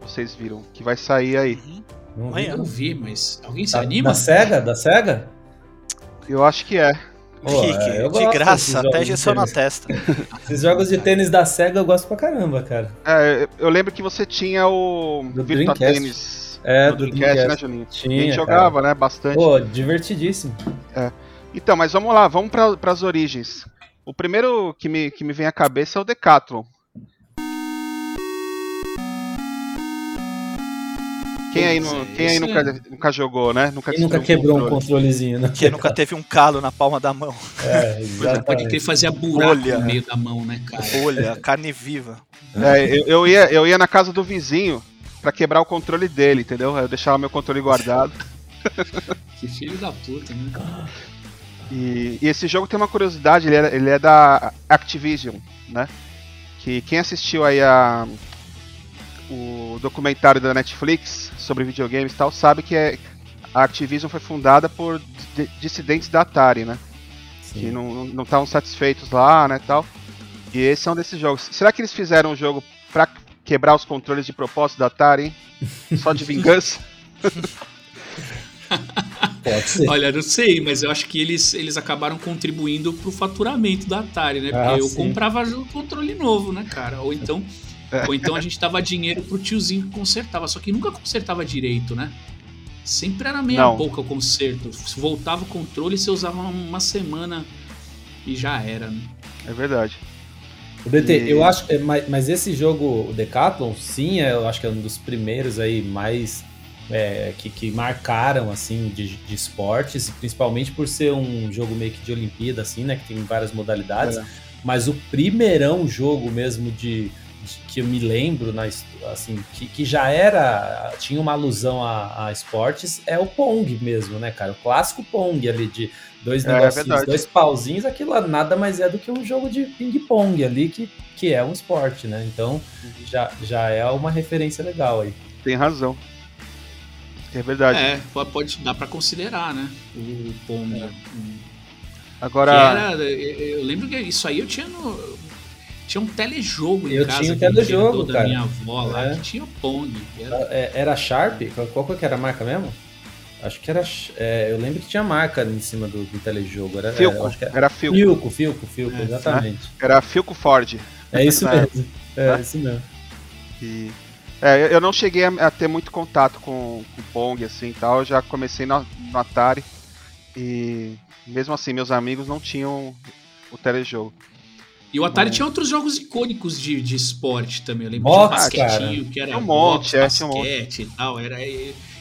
vocês viram, que vai sair aí. Não vi. Eu vi, mas alguém se Da, anima? da SEGA? Da SEGA? Eu acho que é. Pô, Fique, é, de graça, até injeção na testa. Esses jogos de tênis da SEGA eu gosto pra caramba, cara. É, eu lembro que você tinha o Do Virtua Dreamcast. Tênis É, do do Dreamcast, né. Juninho? Tinha, e a gente cara. jogava, né, bastante. Pô, divertidíssimo. Então, mas vamos lá, vamos para as origens. O primeiro que me, que me vem à cabeça é o Decathlon. Quem aí, é, quem aí nunca, é- nunca jogou, né? Nunca, Quem nunca quebrou um controle. controlezinho, né? Quem nunca teve um calo na palma da mão. É, Pode crer, exatamente. fazia buraco Olha. no meio da mão, né, cara? Olha, carne viva. É, eu, eu ia, eu ia na casa do vizinho pra quebrar o controle dele, entendeu? Eu deixava meu controle guardado. Que filho da puta, né? E, e esse jogo tem uma curiosidade, ele é, ele é da Activision, né? Que quem assistiu aí a, o documentário da Netflix sobre videogames e tal, sabe que é, a Activision foi fundada por di- dissidentes da Atari, né? Que Sim. não não estavam satisfeitos lá, né, tal. E esse é um desses jogos. Será que eles fizeram um jogo pra quebrar os controles de propósito da Atari, hein? Só de vingança? Pode ser. Olha, não sei, mas eu acho que eles, eles acabaram contribuindo pro faturamento da Atari, né? Porque Ah, eu sim. comprava o controle novo, né, cara? Ou então. Ou então a gente dava dinheiro pro tiozinho que consertava, só que nunca consertava direito, né? Sempre era meia Não. boca o conserto. Voltava o controle e você usava uma semana e já era, né? É verdade. O DT, E- eu acho, é, mas, mas esse jogo, o Decathlon, sim, é, eu acho que é um dos primeiros aí mais é, que, que marcaram assim de, de esportes, principalmente por ser um jogo meio que de Olimpíada, assim, né? Que tem várias modalidades. É. Mas o primeirão jogo mesmo de- que eu me lembro, na, assim, que, que já era. tinha uma alusão a, a esportes, é o Pong mesmo, né, cara? O clássico Pong ali de dois É, negocinhos, verdade. dois pauzinhos, aquilo lá nada mais é do que um jogo de ping-pong ali, que, que é um esporte, né? Então já, já é uma referência legal aí. Tem razão. É verdade. É, po- pode dar pra considerar, né? O Pong. Que Agora, era, eu eu lembro que isso aí eu tinha no. Tinha um telejogo em Eu casa. tinha um telejogo, herdou da cara. minha avó lá, É. que tinha Pong. Era- É, Era Sharp? Qual, qual que era a marca mesmo? Acho que era. é, eu lembro que tinha marca em cima do, do telejogo. Era, Filco. acho que era, Era Filco. Filco, Filco, Filco, É, exatamente. Era Filco Ford. É isso É. mesmo. É isso mesmo. E, é, eu- não cheguei a, a ter muito contato com o Pong assim e tal. Eu já comecei no, no Atari. E mesmo assim, meus amigos não tinham o telejogo. E o Atari Hum. tinha outros jogos icônicos de, de esporte também. Eu lembro Box, de um basquetinho, que era Tinha um monte, é, tinha um monte. basquete e tal. Era,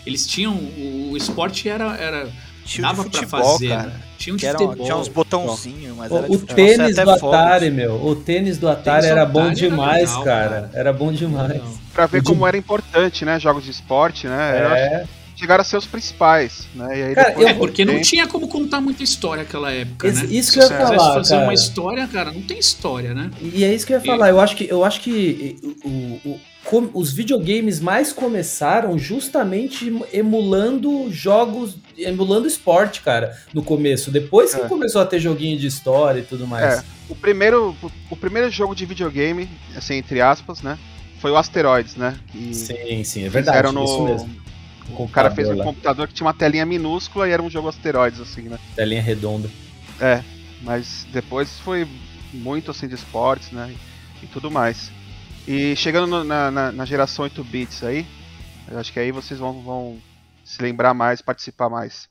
eles tinham. O, o esporte era. era Tinha o dava de pra futebol, fazer. cara. né? Tinha um de era, tinha uns botãozinhos, mas O, era de futebol. tênis Sai do. Atari, meu. O tênis do Atari do era bom Atari era demais, legal, cara. cara. Era bom demais. Não. Pra ver O de- como era importante, né? Jogos de esporte, né? Eu acho É, chegaram a ser os principais, né? E aí Cara, depois É, porque não tem- tinha como contar muita história naquela época, Esse- né? isso Se que eu ia falar, fazer cara. uma história, cara, não tem história, né? E é isso que eu ia falar. Eu acho que, eu acho que o, o- com- os videogames mais começaram justamente emulando jogos, emulando esporte, cara, no começo. Depois que É. começou a ter joguinho de história e tudo mais. É, o primeiro, o primeiro jogo de videogame, assim, entre aspas, né? Foi o Asteroids, né? Que Sim, sim, é verdade. fizeram no- Isso mesmo. O cara fez um lá, computador que tinha uma telinha minúscula e era um jogo Asteroids, assim, né? telinha redonda. É, mas depois foi muito assim de esportes, né? E tudo mais. E chegando no- na, na, na geração 8 bits aí, eu acho que aí vocês vão, vão se lembrar mais, participar mais.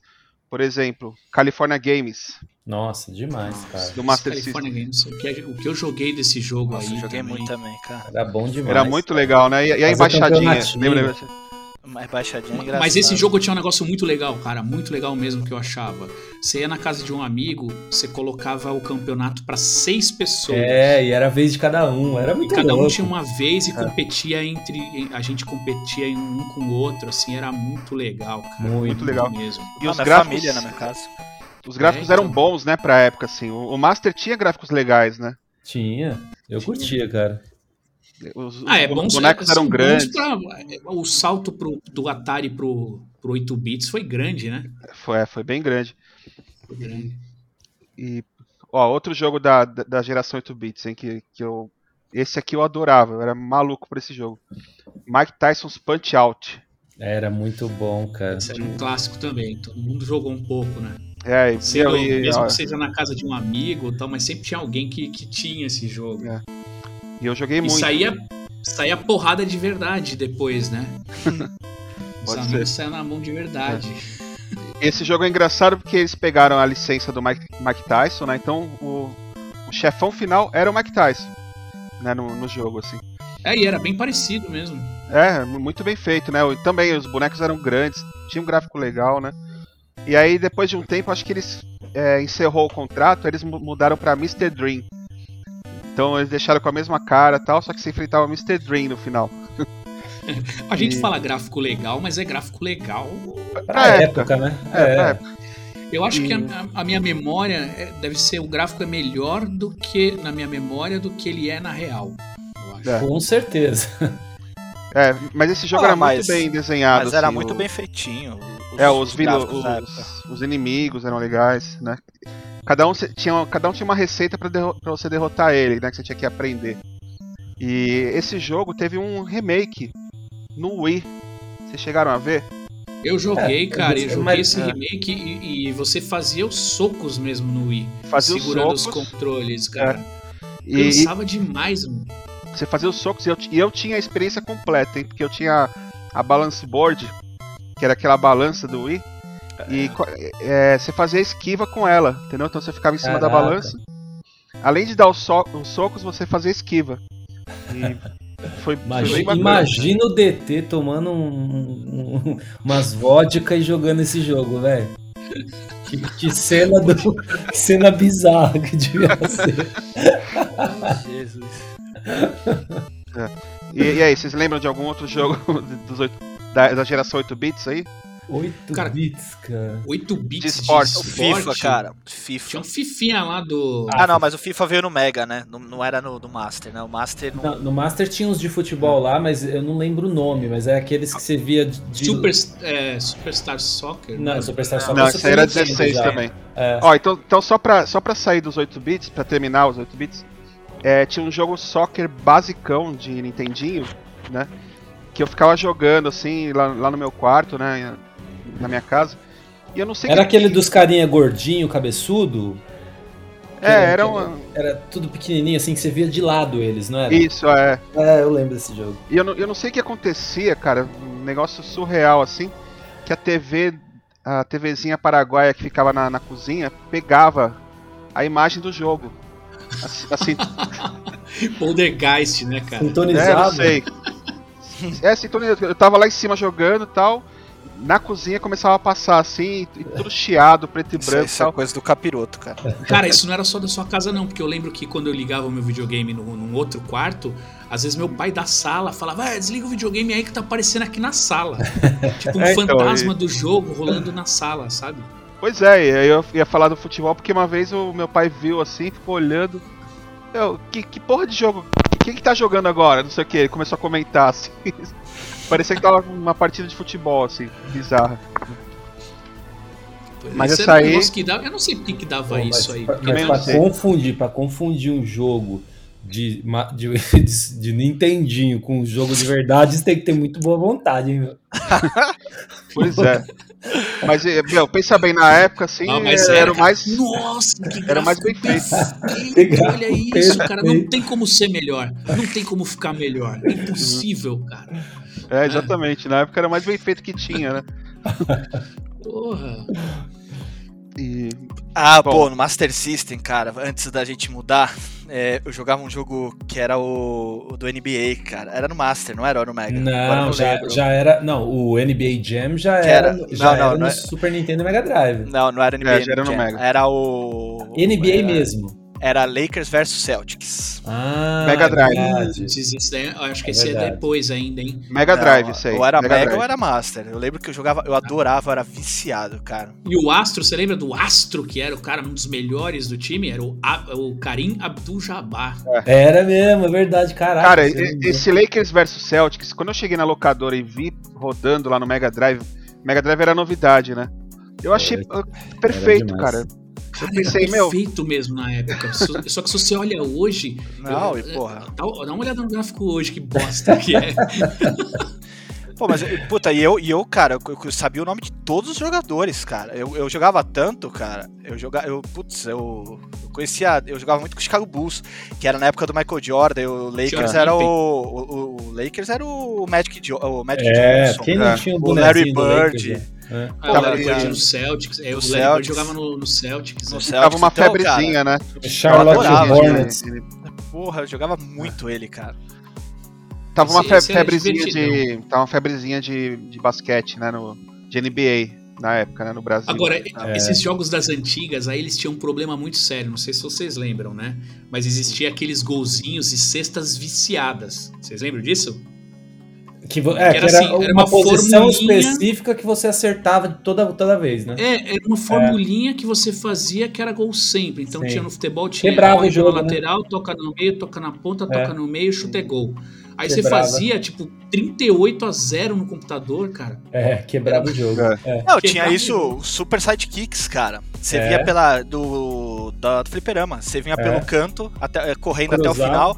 Por exemplo, California Games. Nossa, demais, cara. do Master California System. Games, o que, o que eu joguei desse jogo Nossa, aí. eu joguei também. muito também, cara. Era bom demais. Era muito legal, né? E, e a embaixadinha. Lembra? lembra? Mais baixadinha é engraçado. Mas esse jogo tinha um negócio muito legal, cara, muito legal mesmo que eu achava. Você ia na casa de um amigo, você colocava o campeonato pra seis pessoas. É, e era a vez de cada um. Era E muito cada um louco. tinha uma vez e competia entre. A gente competia em um com o outro, assim, era muito legal, cara. Muito legal. mesmo. E Ah, os gráficos, família na minha casa. os gráficos É, eram então. bons, né, pra época, assim. O, o Master tinha gráficos legais, né? Tinha. Eu curtia, cara. Os, Ah, é os bom bonecos eram bons grandes. pra- o salto pro, do Atari pro, pro 8 bits foi grande, né? Foi, é, foi bem grande. Foi grande. E, ó, outro jogo da, da, geração 8 bits, hein, que, que eu. Esse aqui eu adorava, eu era maluco por esse jogo. Mike Tyson's Punch Out. Era muito bom, cara. Esse era um clássico também. Todo mundo jogou um pouco, né? É, e, Sendo, e- mesmo ó, que seja na casa de um amigo e tal, mas sempre tinha alguém que, que tinha esse jogo. É, e eu joguei E muito. saía, saía porrada de verdade depois, né? Os Pode amigos saíam na mão de verdade. Esse jogo é engraçado porque eles pegaram a licença do Mike, Mike Tyson, né? Então o, o chefão final era o Mike Tyson, né? No, no jogo, assim. É, e era bem parecido mesmo. É, mu- muito bem feito, né? Também os bonecos eram grandes, tinha um gráfico legal, né? E aí, depois de um tempo, acho que eles é, encerrou o contrato, eles mu- mudaram pra Mr. Dream. Então eles deixaram com a mesma cara e tal, só que se enfrentava o Mr. Dream no final. A gente E- fala gráfico legal, mas é gráfico legal. Pra época, né? É, É. pra época. Eu acho E- que a, a minha memória é- deve ser o gráfico é melhor do que na minha memória do que ele é na real. Eu acho. É. Com certeza. É, mas esse jogo Ah, era mas- muito bem desenhado. Mas era assim, muito o- bem feitinho. É, os, vilo- gráficos da época. os, os inimigos eram legais, né? Cada um tinha, cada um tinha uma receita derro- pra você derrotar ele, né? Que você tinha que aprender. E esse jogo teve um remake no Wii. Vocês chegaram a ver? Eu joguei, É, cara, eu mas- joguei mas- esse é. remake e, e você fazia os socos mesmo no Wii. Fazia os segurando os socos. controles, cara. E, e Cansava demais, mano. você fazia os socos e eu, e eu tinha a experiência completa, hein? Porque eu tinha a balance board, que era aquela balança do Wii. E é, você fazia esquiva com ela, entendeu? Então você ficava em cima da Caraca. balança. Além de dar os, so- os socos, você fazia esquiva. E foi, Imagina, imagina o DT tomando um- um- umas vodka e jogando esse jogo, velho. Que, que cena do, que cena bizarra que devia ser. Jesus. E, e aí, vocês lembram de algum outro jogo dos oito- da, da geração 8 bits aí? 8 Cara, bits, cara. 8 bits De de esporte. esporte. O FIFA, cara. FIFA. Tinha um fifinha lá do. Ah, não, mas o FIFA veio no Mega, né? Não, não era no, no Master, né? O Master não. No, no Master tinha uns de futebol lá, mas eu não lembro o nome, mas é aqueles que você via de. Super, é, Superstar Soccer. Não, né? Superstar só Não, Super aí era Nintendo 16 já. também. É. Ó, então, então só, pra, só pra sair dos 8 bits, pra terminar os 8 bits, é, tinha um jogo soccer basicão de Nintendinho, né? Que eu ficava jogando assim lá, lá no meu quarto, né? Na minha casa. E eu não sei Era que- aquele dos carinha gordinho, cabeçudo? É, era uma. Era tudo pequenininho, assim, que você via de lado eles, não era? Isso, é. É, eu lembro desse jogo. E eu não, eu não sei o que acontecia, cara, um negócio surreal assim, que a TV, a TVzinha paraguaia que ficava na, na cozinha, pegava a imagem do jogo. Assim, assim Poltergeist, né, cara? é, não Sintonizado. sei. É, sintonizado. Eu tava lá em cima jogando e tal, na cozinha começava a passar assim, e tudo chiado, preto e Isso, branco e isso é coisa do capiroto, cara. Cara, isso não era só da sua casa, não, porque eu lembro que quando eu ligava o meu videogame no, num outro quarto, às vezes meu pai da sala falava, vai, desliga o videogame aí que tá aparecendo aqui na sala. tipo um É, então, fantasma do jogo rolando na sala, sabe? Pois é, e aí eu ia falar do futebol porque uma vez o meu pai viu assim, ficou olhando. Eu, que, que porra de jogo? Quem que tá jogando agora? Não sei o que. Ele começou a comentar assim. Parecia que tava uma partida de futebol, assim, bizarra. Mas Esse essa um aí- que dava, eu não sei por que que dava Pô, mas isso aí. mas pra confundir, pra confundir um jogo de, de, de, de Nintendinho com um jogo de verdade, você tem que ter muito boa vontade, hein, meu? Pois é. Mas, eh, meu, pensa bem, na época, assim, mas era, mais. Nossa, que Era mais bem gráfico Olha isso, cara. Não tem como ser melhor. Não tem como ficar melhor. É impossível, cara. É, exatamente. Na época era o mais bem feito que tinha, né? Porra. E, Ah, Bom. pô, no Master System, cara, antes da gente mudar, é, eu jogava um jogo que era o, o do NBA, cara. Era no Master, não era no Mega. Eu Não, já, lembro. já era. Não, o NBA Jam já Que era, era- já não, não, era no não é- Super Nintendo e Mega Drive. Não, não era NBA. É, já era no Jam. Mega. Era o. NBA era, mesmo. Era Lakers versus Celtics. Ah, Mega Drive. é acho que É esse é verdade. depois ainda, hein? Mega Não, Drive, isso aí. Ou era Mega, Drive. ou era Master. Eu lembro que eu jogava, eu adorava, eu era viciado, cara. E o Astro, você lembra do Astro, que era o cara, um dos melhores do time? Era o, o Karim Abdul-Jabbar. Era mesmo, é verdade, caraca. Cara, esse Lakers versus Celtics, quando eu cheguei na locadora e vi rodando lá no Mega Drive, Mega Drive era novidade, né? Eu achei Era- ah, perfeito, cara. Cara, pensei, era meu- perfeito mesmo na época. Só, que se você olha hoje... Não, eu- e porra. Dá, dá uma olhada no gráfico hoje, que bosta que é. Pô, mas, puta, e eu, e eu cara, eu, eu sabia o nome de todos os jogadores, cara. Eu, eu jogava tanto, cara. Eu jogava, eu, putz, eu, eu conhecia, eu jogava muito com o Chicago Bulls, que era na época do Michael Jordan, e o Lakers era o, o, o Lakers era o Magic, Jo- o Magic É, Johnson. quem não cara. tinha o O Larry Lakers, Bird. Né? É. Ah, o Larry cara, no Celtics. É, o Larry jogava no, no Celtics. No é. Celtics, Tava uma então, febrezinha, né? Charlotte Hornets. Porra, eu jogava muito ele, cara. Tava uma Esse- febrezinha de. Tava uma febrezinha de, de basquete, né? No, de NBA na época, né? No Brasil. Agora, É. esses jogos das antigas, aí eles tinham um problema muito sério, não sei se vocês lembram, né? Mas existia aqueles golzinhos e cestas viciadas. Vocês lembram disso? Que, vo- é, Que que era assim, era uma, uma posição formulinha- específica que você acertava toda, toda vez, né? É, era uma formulinha que você fazia que era gol sempre. Então Sim. tinha no futebol, tinha Quebrava o jogo, né? lateral, toca no meio, toca na ponta, É. toca no meio, chuta é gol. Aí Quebrava. você fazia, tipo, 38 a 0 no computador, cara. É, quebrava o jogo. É. É. Não, tinha isso, Super Sidekicks, cara. Você É. via pela. do. Da, do fliperama. Você vinha É. pelo canto, até, correndo até o final.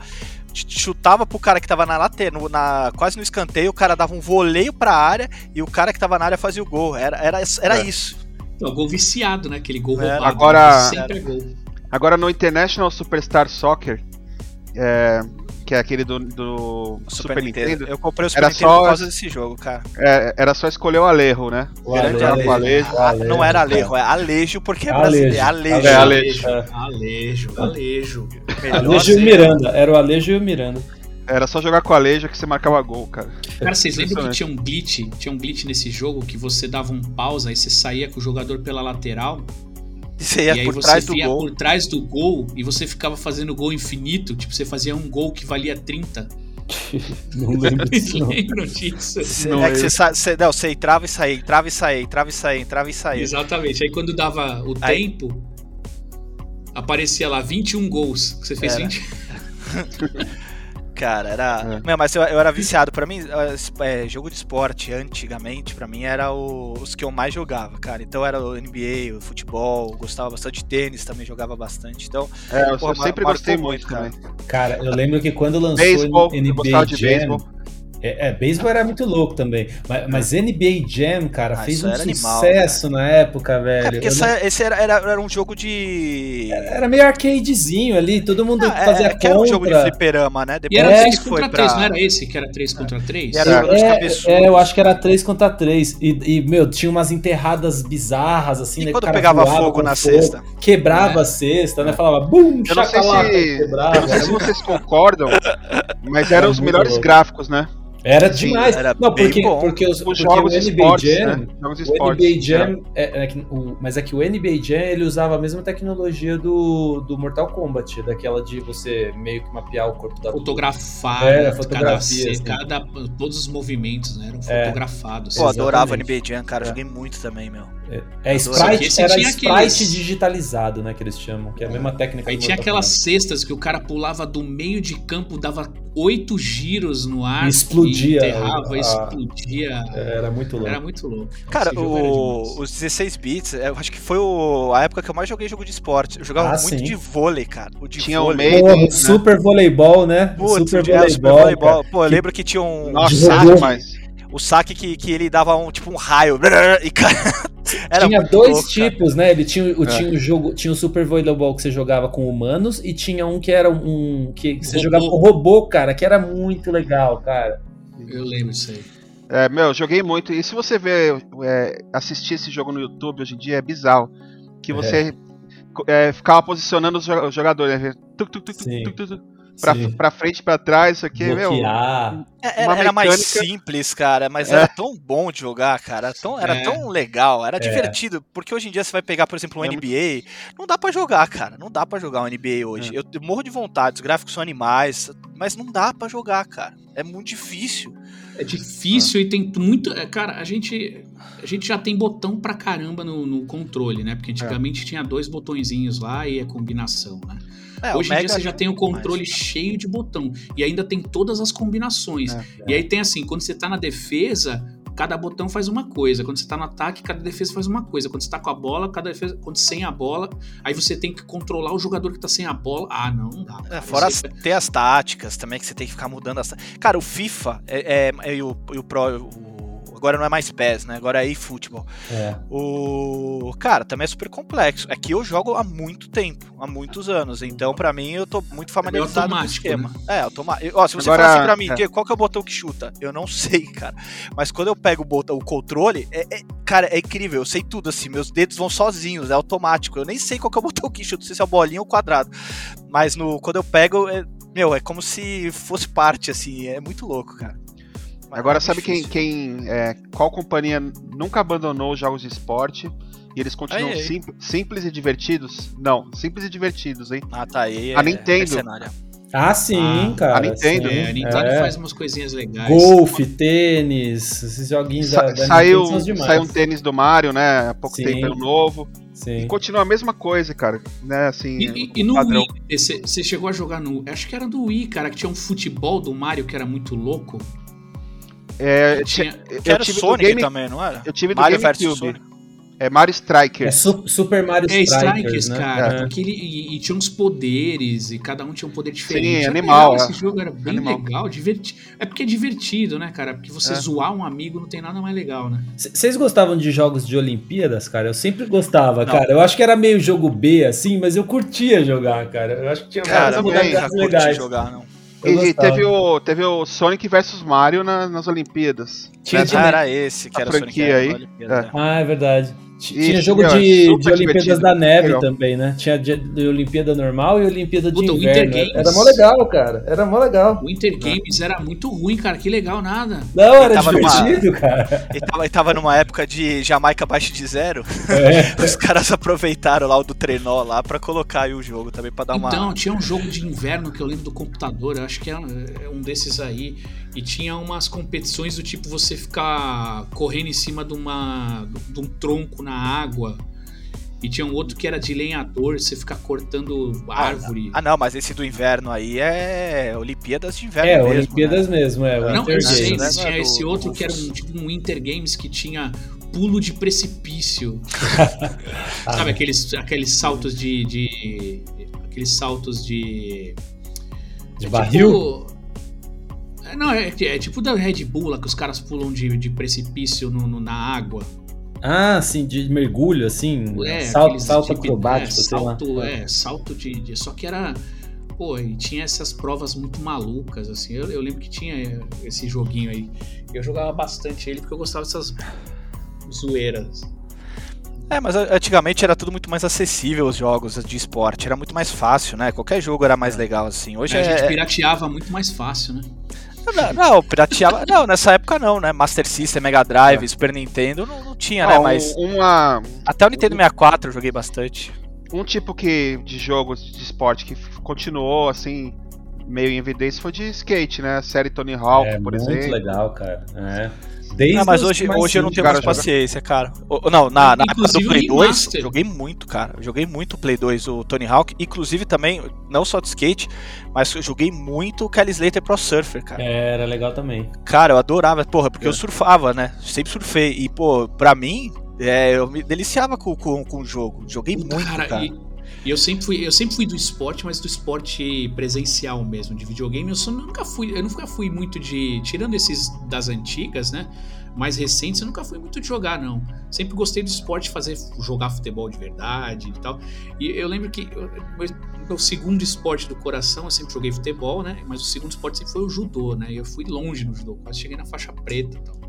Ch- Chutava pro cara que tava na lateral, na, quase no escanteio, o cara dava um voleio pra área e o cara que tava na área fazia o gol. Era, era, era É. isso. Então, gol viciado, né? Aquele gol É, roubado. agora- Sempre é gol. Agora no International Superstar Soccer, é, que é aquele do, do Super, Nintendo, Eu comprei o Super Era Nintendo só- por causa desse jogo, cara. é, era só escolher o Alejo, né? O Grande Alejo, Alejo. o Ah, não era. Alejo, é Alejo porque é Alejo. brasileiro. Alejo. É, Alejo. Alejo, Alejo. Alejo e o Miranda. Era o Alejo e o Miranda. Era só jogar com o Alejo que você marcava gol, cara. Cara, vocês lembram que tinha um glitch? Tinha um glitch nesse jogo que você dava um pausa e você saía com o jogador pela lateral. Você e ia aí por você trás do via gol. por trás do gol e você ficava fazendo gol infinito. Tipo, você fazia um gol que valia 30. Não lembro disso, não. lembram disso? Cê- Não, é que eu- você, sa- cê- não, você entrava e saía, entrava e saía, entrava e saía, entrava e saía. Exatamente. Aí quando dava o Aí- tempo, aparecia lá 21 gols. que Você fez Era. 20. Cara, era. É. Meu, mas eu, eu era viciado. Pra mim, é, jogo de esporte, antigamente, pra mim, era o- os que eu mais jogava, cara. Então era o NBA, o futebol, gostava bastante de tênis, também jogava bastante. Então, É, eu, eu sempre gostei muito, muito, também. Cara, eu lembro que quando lançou Beisebol, eu NBA gostava de Jam, beisebol. É, é, beisebol era muito louco também. Mas, mas NBA Jam, cara, Ah, fez um era animal, sucesso na época, velho. é porque essa- esse era, era, era um jogo de. Era meio arcadezinho ali, todo mundo Ah, é, fazia é que era um jogo de contra. fliperama, né? E Depois era É, 3 que foi contra pra... 3, não era esse que era 3 contra 3? E era É, é, eu acho que era 3 contra 3. E, e, meu, tinha umas enterradas bizarras, assim, E né? quando pegava voava fogo na fogo, cesta? Quebrava É. a cesta, né? Falava bum, Eu não sei chacalaca, se. quebrava. Eu não sei se vocês concordam, mas Era eram os melhores gráficos, né? Era Sim, demais. era não, porque, bom. porque os, Os porque jogos o NBA esportes, Jam, né? Jogos O esportes. NBA Jam, é, é que o- mas é que o NBA Jam ele usava a mesma tecnologia do, do Mortal Kombat, daquela de você meio que mapear o corpo da Fotografado, É, cada, fotografia, ce- assim. cada todos os movimentos né, eram É. fotografados. Pô, adorava. NBA Jam, cara. É. Joguei muito também, meu. É que sprite, era tinha sprite aqueles- digitalizado, né, que eles chamam, que é a mesma técnica Aí tinha aquelas cestas que o cara pulava do meio de campo, dava oito giros no ar, E explodia e enterrava, a- explodia. Era muito louco. Era muito louco. Cara, o, os 16 bits, eu acho que foi o- a época que eu mais joguei jogo de esporte. Eu jogava Ah, muito sim. de vôlei, cara. O de Tinha o vôlei. meio- Porra, né? super voleibol, né? Putz, super o de- super voleibol. Pô, eu Que- lembro que tinha um Nossa, demais. O saque que, que ele dava um tipo um raio e cara, era tinha dois louco, cara. tipos, né? Ele tinha, o, É. tinha o jogo, tinha o Super Voleibol que você jogava com humanos e tinha um que era um que você Robô. jogava com robô, cara, que era muito legal, cara. Eu lembro isso aí. É, meu, joguei muito. E se você ver, é, assistir esse jogo no YouTube hoje em dia é bizarro. Que você é, ficava posicionando os jogadores, né? Tuc, tuc, tuc, pra, Sim. pra frente e pra trás, isso aqui, meu. É, Uma Era, era mais simples, cara, mas É. era tão bom de jogar, cara. Era tão, era É. tão legal, era É. divertido. Porque hoje em dia você vai pegar, por exemplo, um É muito- NBA. Não dá pra jogar, cara. Não dá pra jogar um NBA hoje. É. Eu morro de vontade, os gráficos são animais, mas não dá pra jogar, cara. É muito difícil. É difícil e tem muito. é, Cara, a gente, a gente já tem botão pra caramba no, no controle, né? Porque antigamente tinha dois botõezinhos lá e é combinação, né? É, Hoje em dia você já tem o controle mais, cheio de botão. E ainda tem todas as combinações. É. E aí tem assim, quando você tá na defesa, cada botão faz uma coisa. Quando você tá no ataque, cada defesa faz uma coisa. Quando você tá com a bola, cada defesa. Quando sem a bola, aí você tem que controlar o jogador que tá sem a bola. Ah, não, não dá. É, fora as, ter as táticas também, que você tem que ficar mudando as. Cara, o FIFA é, é- e, o, e o Pro. o- agora não é mais PES, né? Agora é eFootball. É. O. Cara, também é super complexo. É que eu jogo há muito tempo, há muitos anos. Então, pra mim, eu tô muito familiarizado com o esquema. É, automático. Ó, se você Agora, falar assim pra mim, é. "Que- qual que é o botão que chuta? Eu não sei, cara. Mas quando eu pego o botão, o controle, é, é- cara, é incrível. Eu sei tudo assim. Meus dedos vão sozinhos, é automático. Eu nem sei qual que é o botão que chuta, se é a bolinha ou o quadrado. Mas no, quando eu pego, é- meu, é como se fosse parte, assim. É muito louco, cara. Mas Agora, é sabe quem, difícil. quem é, qual companhia nunca abandonou os jogos de esporte e eles continuam Aí, aí. sim- simples e divertidos? Não, simples e divertidos, hein? Ah, tá aí. A é Nintendo. Ah, sim, Ah, cara. a Nintendo. sim. É, a Nintendo É. faz umas coisinhas legais. Golfe, tênis, esses joguinhos Sa- da, da saiu, saiu um tênis do Mario, né? Há pouco Sim. tempo é novo. Sim. E continua a mesma coisa, cara. Né, assim, E, e- e no padrão. Wii, você você chegou a jogar no. Acho que era do Wii, cara, que tinha um futebol do Mario que era muito louco. É, eu, Tinha, eu era tive Sonic do Game, também, não era? eu tive do Mario GameCube. É Mario Strikers. É Su- Super Mario É, Strikers, Strikers, né? cara. É. Aquele, e, e tinha uns poderes, e cada um tinha um poder diferente. Era animal, legal, é. Esse jogo era bem Animal. legal, divertido. É porque é divertido, né, cara? Porque você É. zoar um amigo não tem nada mais legal, né? Vocês gostavam de jogos de Olimpíadas, cara? Eu sempre gostava, Não. cara. Eu acho que era meio jogo B, assim, mas eu curtia jogar, cara. Eu acho que tinha Cara, várias modalidades curti legais. jogar, não. E teve o, teve o Sonic vs Mario na- nas Olimpíadas. Tinha Né? de- Ah, era esse que a era franquia Sonic aí. É. Ah, é verdade. Tinha jogo meu, é de, de Olimpíadas divertido. da Neve Legal. também, né? Tinha de, de Olimpíada normal e Olimpíada de Puta, inverno. Winter Games. Era mó legal, cara. Era mó legal. O Winter Games era muito ruim, cara. Que legal, nada. Não, era tava numa- divertido, cara. E tava, tava numa época de Jamaica abaixo de zero. É. Os caras aproveitaram lá o do trenó lá pra colocar aí o jogo também pra dar uma. Então, tinha um jogo de inverno que eu lembro do computador, eu acho que é é um desses aí. E tinha umas competições do tipo você ficar correndo em cima de, uma, de um tronco na água. E tinha um outro que era de lenhador, você ficar cortando árvore. Ah, não, mas esse do inverno aí é Olimpíadas de inverno É, mesmo. Olimpíadas né? mesmo, é. o Não, Winter eu sei, Games. né? Não tinha é do- esse outro do- que era um, tipo um Winter Games que tinha pulo de precipício. Ah, Sabe aqueles, aqueles saltos de, de- Aqueles saltos de. De é barril? Tipo, não, é, é tipo da Red Bull lá que os caras pulam de, de precipício no- no- na água. Ah, sim, de mergulho, assim. É, salto salto tipo- acrobático, é, sei salto, lá. É, salto de, de- Só que era. Pô, e tinha essas provas muito malucas, assim. Eu, eu lembro que tinha esse joguinho aí. Eu jogava bastante ele porque eu gostava dessas zoeiras. É, mas antigamente era tudo muito mais acessível os jogos de esporte. Era muito mais fácil, né? Qualquer jogo era mais legal assim. Hoje a gente é. pirateava muito mais fácil, né? Não, não, pirateava. Não, nessa época não, né? Master System, Mega Drive, Super Nintendo não, não tinha, né? Ó, um- Mas uma, até o Nintendo 64 eu joguei bastante. um tipo que de jogos de esporte que continuou assim meio em evidência foi de skate, né? A série Tony Hawk, É por muito exemplo. legal, cara. É. Desde Ah, mas hoje, hoje eu não tenho cara mais joga- paciência, cara. O- Não, na, na época do Play 2, remaster. joguei muito, cara. Eu joguei muito o Play 2, o Tony Hawk. Inclusive também, não só de skate, mas eu joguei muito o Kelly Slater Pro Surfer, cara. É, era legal também. Cara, eu adorava, porra, porque É. eu surfava, né? Sempre surfei. E, pô, pra mim, é, eu me deliciava com, com, com o jogo. Joguei muito, cara. E, e eu sempre fui, eu sempre fui do esporte, mas do esporte presencial mesmo, de videogame. Eu só nunca fui, eu nunca fui muito de, tirando esses das antigas, né? Mais recentes, eu nunca fui muito de jogar não. Sempre gostei do esporte, fazer jogar futebol de verdade e tal. E eu lembro que eu- meu, segundo esporte do coração, eu sempre joguei futebol, né? Mas o segundo esporte sempre foi o judô, né? E eu fui longe no judô, quase cheguei na faixa preta e tal.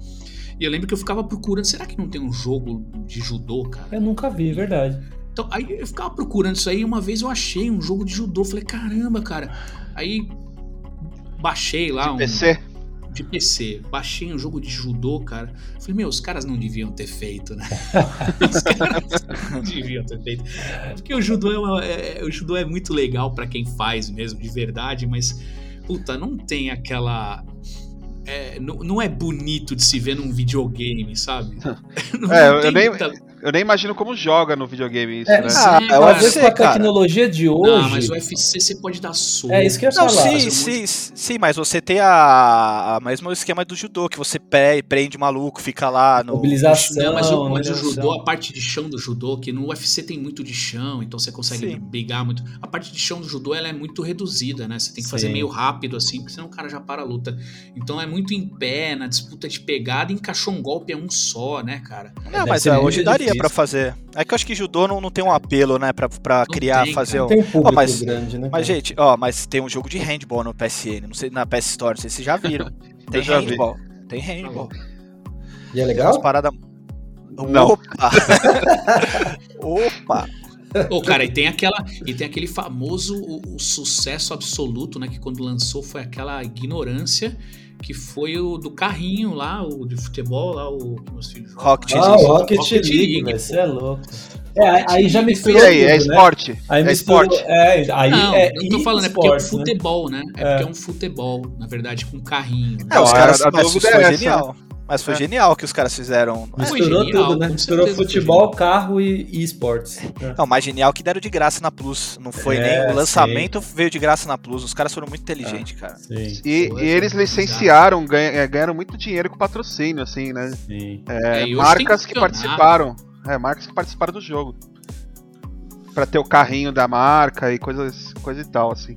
E eu lembro que eu ficava procurando, será que não tem um jogo de judô, cara? Eu nunca vi, verdade. Então, aí eu ficava procurando isso aí, e uma vez eu achei um jogo de judô. Falei, caramba, cara. Aí baixei lá um. PC. De PC. Baixei um jogo de judô, cara. Falei, meu, os caras não deviam ter feito, né? os caras não deviam ter feito. Porque o judô é, uma- é- o judô é muito legal pra quem faz mesmo, de verdade, mas, puta, não tem aquela. é, não, não é bonito de se ver num videogame, sabe? Não, É, não eu nem- muita- Eu nem imagino como joga no videogame isso, É, né? Ah, Sim, é o. Talvez com a UFC, cara. tecnologia de hoje. Não, mas o UFC você pode dar soco. É isso que eu ia Não, falar. sim, fazer um sim, sim, mas você tem a, a mesmo esquema do judô, que você pre- prende o maluco, fica lá no. Mobilização. Não, mas o, né, mas o noção. judô, a parte de chão do judô, que no UFC tem muito de chão, então você consegue Sim. brigar muito. A parte de chão do judô ela é muito reduzida, né? Você tem que fazer Sim. meio rápido assim, porque senão o cara já para a luta. Então é muito em pé, na disputa de pegada, e encaixou um golpe é um só, né, cara? Não, Deve mas é, muito hoje daria pra fazer. É que eu acho que judô não, não tem um apelo, né, pra, pra Não criar, tem, fazer um. Tem um público mas- grande, né? Mas, gente, ó, mas tem um jogo de handball no PSN, não sei, na PS Store, não sei se vocês já viram. Tem já vi. handball. Tem handball. E é legal? umas paradas. Não. Opa! Opa! Ô, cara, e tem aquela. E tem aquele famoso o, o sucesso absoluto, né? Que quando lançou foi aquela ignorância que foi o do carrinho lá, o de futebol lá, o que meus filhos jogam. Rocket Ah, o Rocket, Rocket League, League, você é louco. É, aí- aí já E misturou aí, é né? esporte? Aí é esporte? é, aí Não, é eu tô falando, é porque é um né? futebol, né? É, É. porque é um futebol, na verdade, com carrinho. né? É, os caras. a- a é essa, genial. Mas foi É. genial que os caras fizeram. Misturou genial, tudo, né? Misturou futebol, carro e, e esportes. É. Não, mais genial que deram de graça na Plus. Não foi É, nem. O lançamento veio de graça na Plus. Os caras foram muito inteligentes, cara. Sim, E, Foi, e eles licenciaram, ganha- é, ganharam muito dinheiro com patrocínio, assim, né? sim. É, É, marcas que campeonato. participaram. É, marcas que participaram do jogo. Pra ter o carrinho da marca e coisas, coisa e tal, assim.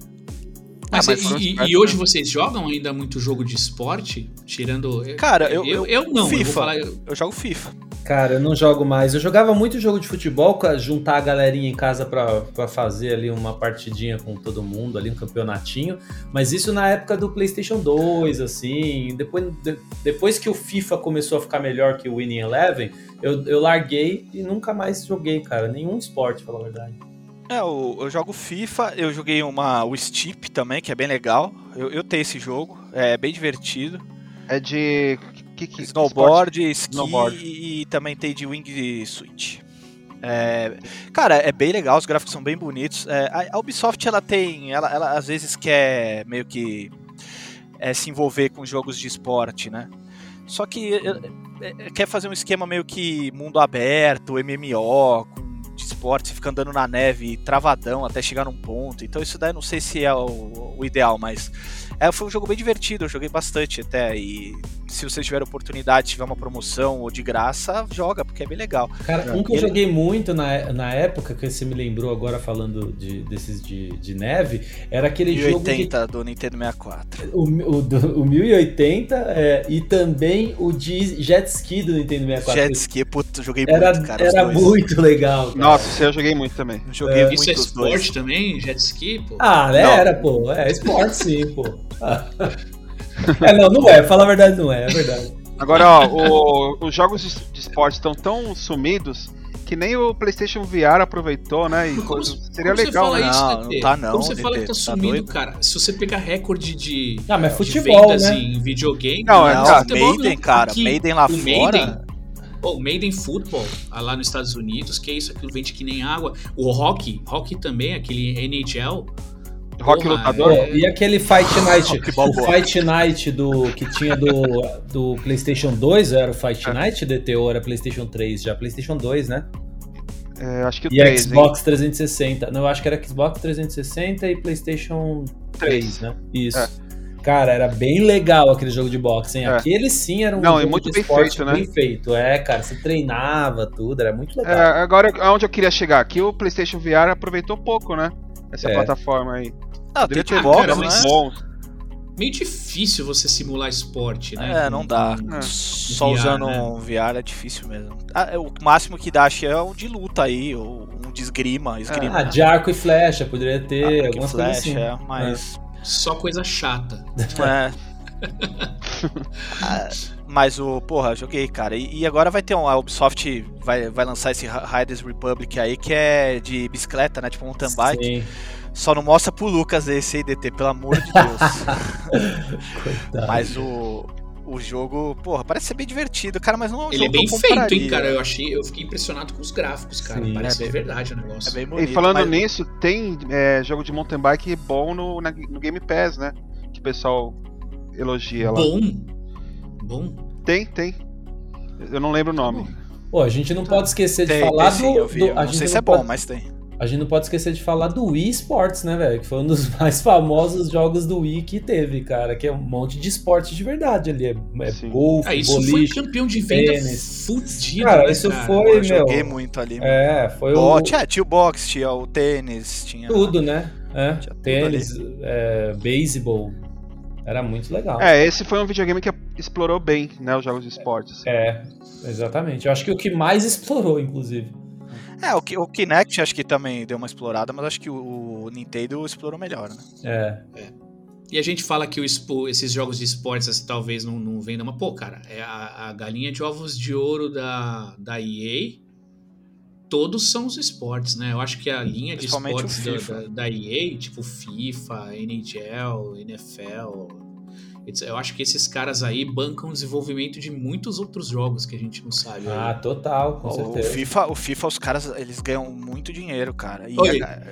Mas, Ah, mas e- e, e hoje vocês jogam ainda muito jogo de esporte? Tirando. Cara, eu- eu, eu- eu não. Eu vou FIFA. falar, eu- Eu jogo FIFA. Cara, eu não jogo mais. Eu jogava muito jogo de futebol, juntar a galerinha em casa pra, pra fazer ali uma partidinha com todo mundo, ali um campeonatinho. Mas isso na época do PlayStation 2, assim. Depois, de- depois que o FIFA começou a ficar melhor que o Winning Eleven, eu, eu larguei e nunca mais joguei, cara. Nenhum esporte, pra falar a verdade. É, eu, eu jogo FIFA, eu joguei uma, o Steep também, que é bem legal. Eu, eu tenho esse jogo, é bem divertido. É de. Que, que, Snowboard, ski Snowboard. e, e também tem de Wing Switch. É, cara, é bem legal, os gráficos são bem bonitos. É, a, a Ubisoft, ela tem, ela, ela às vezes quer meio que é, se envolver com jogos de esporte, né? Só que é, é, quer fazer um esquema meio que mundo aberto, MMO, com de esporte, fica andando na neve travadão até chegar num ponto. Então isso daí não sei se é o, o ideal, mas é, foi um jogo bem divertido, eu joguei bastante até. E se você tiver oportunidade, tiver uma promoção ou de graça, joga, porque é bem legal. Cara, um que eu joguei muito na, na época, que você me lembrou agora falando de, desses de, de neve, era aquele jogo de 1080 do Nintendo 64. O, o, do- o 1080 é, e também o de jet ski do Nintendo 64. Jet ski, puta, joguei Era, muito, cara. era muito legal. cara. Nossa, eu joguei muito também. Eu Joguei muito Isso é os dois. esporte também? Jet ski, pô? Ah, né? Não. Era, pô. É esporte sim, pô. É, não, não é. Fala a verdade, não é. É verdade. Agora, ó, o- os jogos de, de esporte estão tão sumidos que nem o PlayStation VR aproveitou, né? E Como, seria como legal, você né? fala isso, Não, não tá não, Como você DT, fala que tá tá sumindo, doido? cara? Se você pegar recorde de, Ah, mas futebol, vendas né? em videogame... Não, é- Não, tá, Maiden, não, cara. porque Maiden lá o fora. Maiden- o Maiden Football, ah, lá nos Estados Unidos, que é isso, aquilo vende que nem água. O hockey, hockey também, aquele NHL. Rock Porra, Lutador? Pô, e aquele Fight Night, Que o. Fight Night do que tinha do, do PlayStation 2, era o Fight É. Night, DT, ou era PlayStation 3 já, PlayStation 2, né? É, acho que o E 3, Xbox 360. Não, eu acho que era Xbox 360 e PlayStation 3, né? Isso. É. Cara, era bem legal aquele jogo de boxe, hein? É. Aquele sim era um Não, e jogo muito de bem feito, né? bem feito. É, cara, você treinava tudo, era muito É, legal. agora, aonde eu queria chegar? Aqui o PlayStation VR aproveitou pouco, né? Essa É. plataforma aí. Ah, Poderia tem ter box, mas- né? bons. Meio difícil você simular esporte, né? É, não dá. É. Só VR, usando né? um VR é difícil mesmo. Ah, é, o máximo que dá, acho que é um de luta aí, ou um de esgrima. esgrima Ah, de arco e flecha, poderia ter arco algumas coisas flecha, assim. é, mas. Só coisa chata. É. Mas o, porra, joguei, cara. E, e agora vai ter um. A Ubisoft vai, vai lançar esse Riders Republic aí, que é de bicicleta, né? Tipo mountain bike. Sim. Só não mostra pro Lucas esse aí, DT, pelo amor de Deus. Coitado. mas o. O jogo, porra, parece ser bem divertido, cara, mas não é um Ele é jogo que bem feito, hein, cara? Eu achei, eu fiquei impressionado com os gráficos, cara. Sim, Parece é de bem- verdade o negócio. É bem E bonito. falando mas- nisso, tem é, jogo de mountain bike bom no, na- no Game Pass, né? Que o pessoal elogia lá. Bom. Bom. Tem, tem. Eu não lembro o nome. Pô, a gente não pode esquecer de Tem, falar tem sim, do. eu vi. do- eu a não gente sei se é bom, pode- mas tem. A gente não pode esquecer de falar do Wii Sports, né, velho? Que foi um dos mais famosos jogos do Wii que teve, cara. Que é um monte de esporte de verdade ali. É, é golfe, Ah, isso foi boliche. campeão de venda tênis. fudido, Cara, né, isso cara? foi- eu meu, joguei muito ali. mano. É, foi Bo- o, tinha, tinha o boxe, tinha o tênis, tinha. tudo, né? É, Tinha tênis, é, beisebol. Era muito legal. É, esse foi um videogame que explorou bem, né? Os jogos de esporte. assim. É, exatamente. Eu acho que o que mais explorou, inclusive. É, o, o Kinect acho que também deu uma explorada, mas acho que o, o Nintendo explorou melhor, né? É. E a gente fala que o expo- esses jogos de esportes assim, talvez não, não vendam, mas pô, cara, é a, a galinha de ovos de ouro da, da EA. Todos são os esportes, né? Eu acho que a linha de esportes da, da, da EA, tipo FIFA, NHL, NFL. Eu acho que esses caras aí bancam o desenvolvimento de muitos outros jogos que a gente não sabe. Ah, total, com O, o certeza. FIFA, o FIFA, os caras, eles ganham muito dinheiro, cara. E,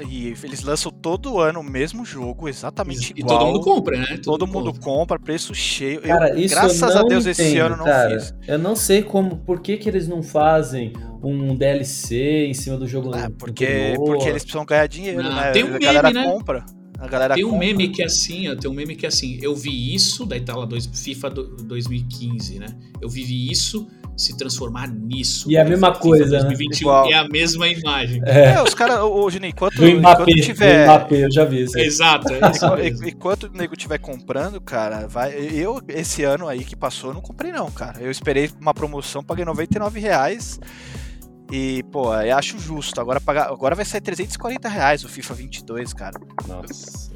e eles lançam todo ano o mesmo jogo, exatamente e igual. todo mundo compra, né? Todo mundo compra, preço cheio. Eu, Cara, isso graças eu a não Deus esse entendo, ano não cara. fiz. Eu não sei como, por que, que eles não fazem um DLC em cima do jogo Ah, porque, anterior? porque eles precisam ganhar dinheiro, Não, né? tem um a galera meme, né? compra. A galera Tem um compra. meme que é assim, ó, tem um meme que é assim, eu vi isso, daí tá lá dois, FIFA do- 2015, né? Eu vivi isso se transformar nisso. E é a mesma FIFA coisa, né? 2021 Igual. é a mesma imagem. É, É, os caras, ô Juninho, enquanto, do Mbappé, enquanto do tiver. Mbappé, eu já vi isso. Exato, é isso Enquanto- o nego estiver comprando, cara, vai. Eu, esse ano aí que passou, eu não comprei, não, cara. Eu esperei uma promoção, paguei 99 reais. E, pô, eu acho justo. Agora, pagar, agora vai sair 340 reais o FIFA 22, cara. Nossa.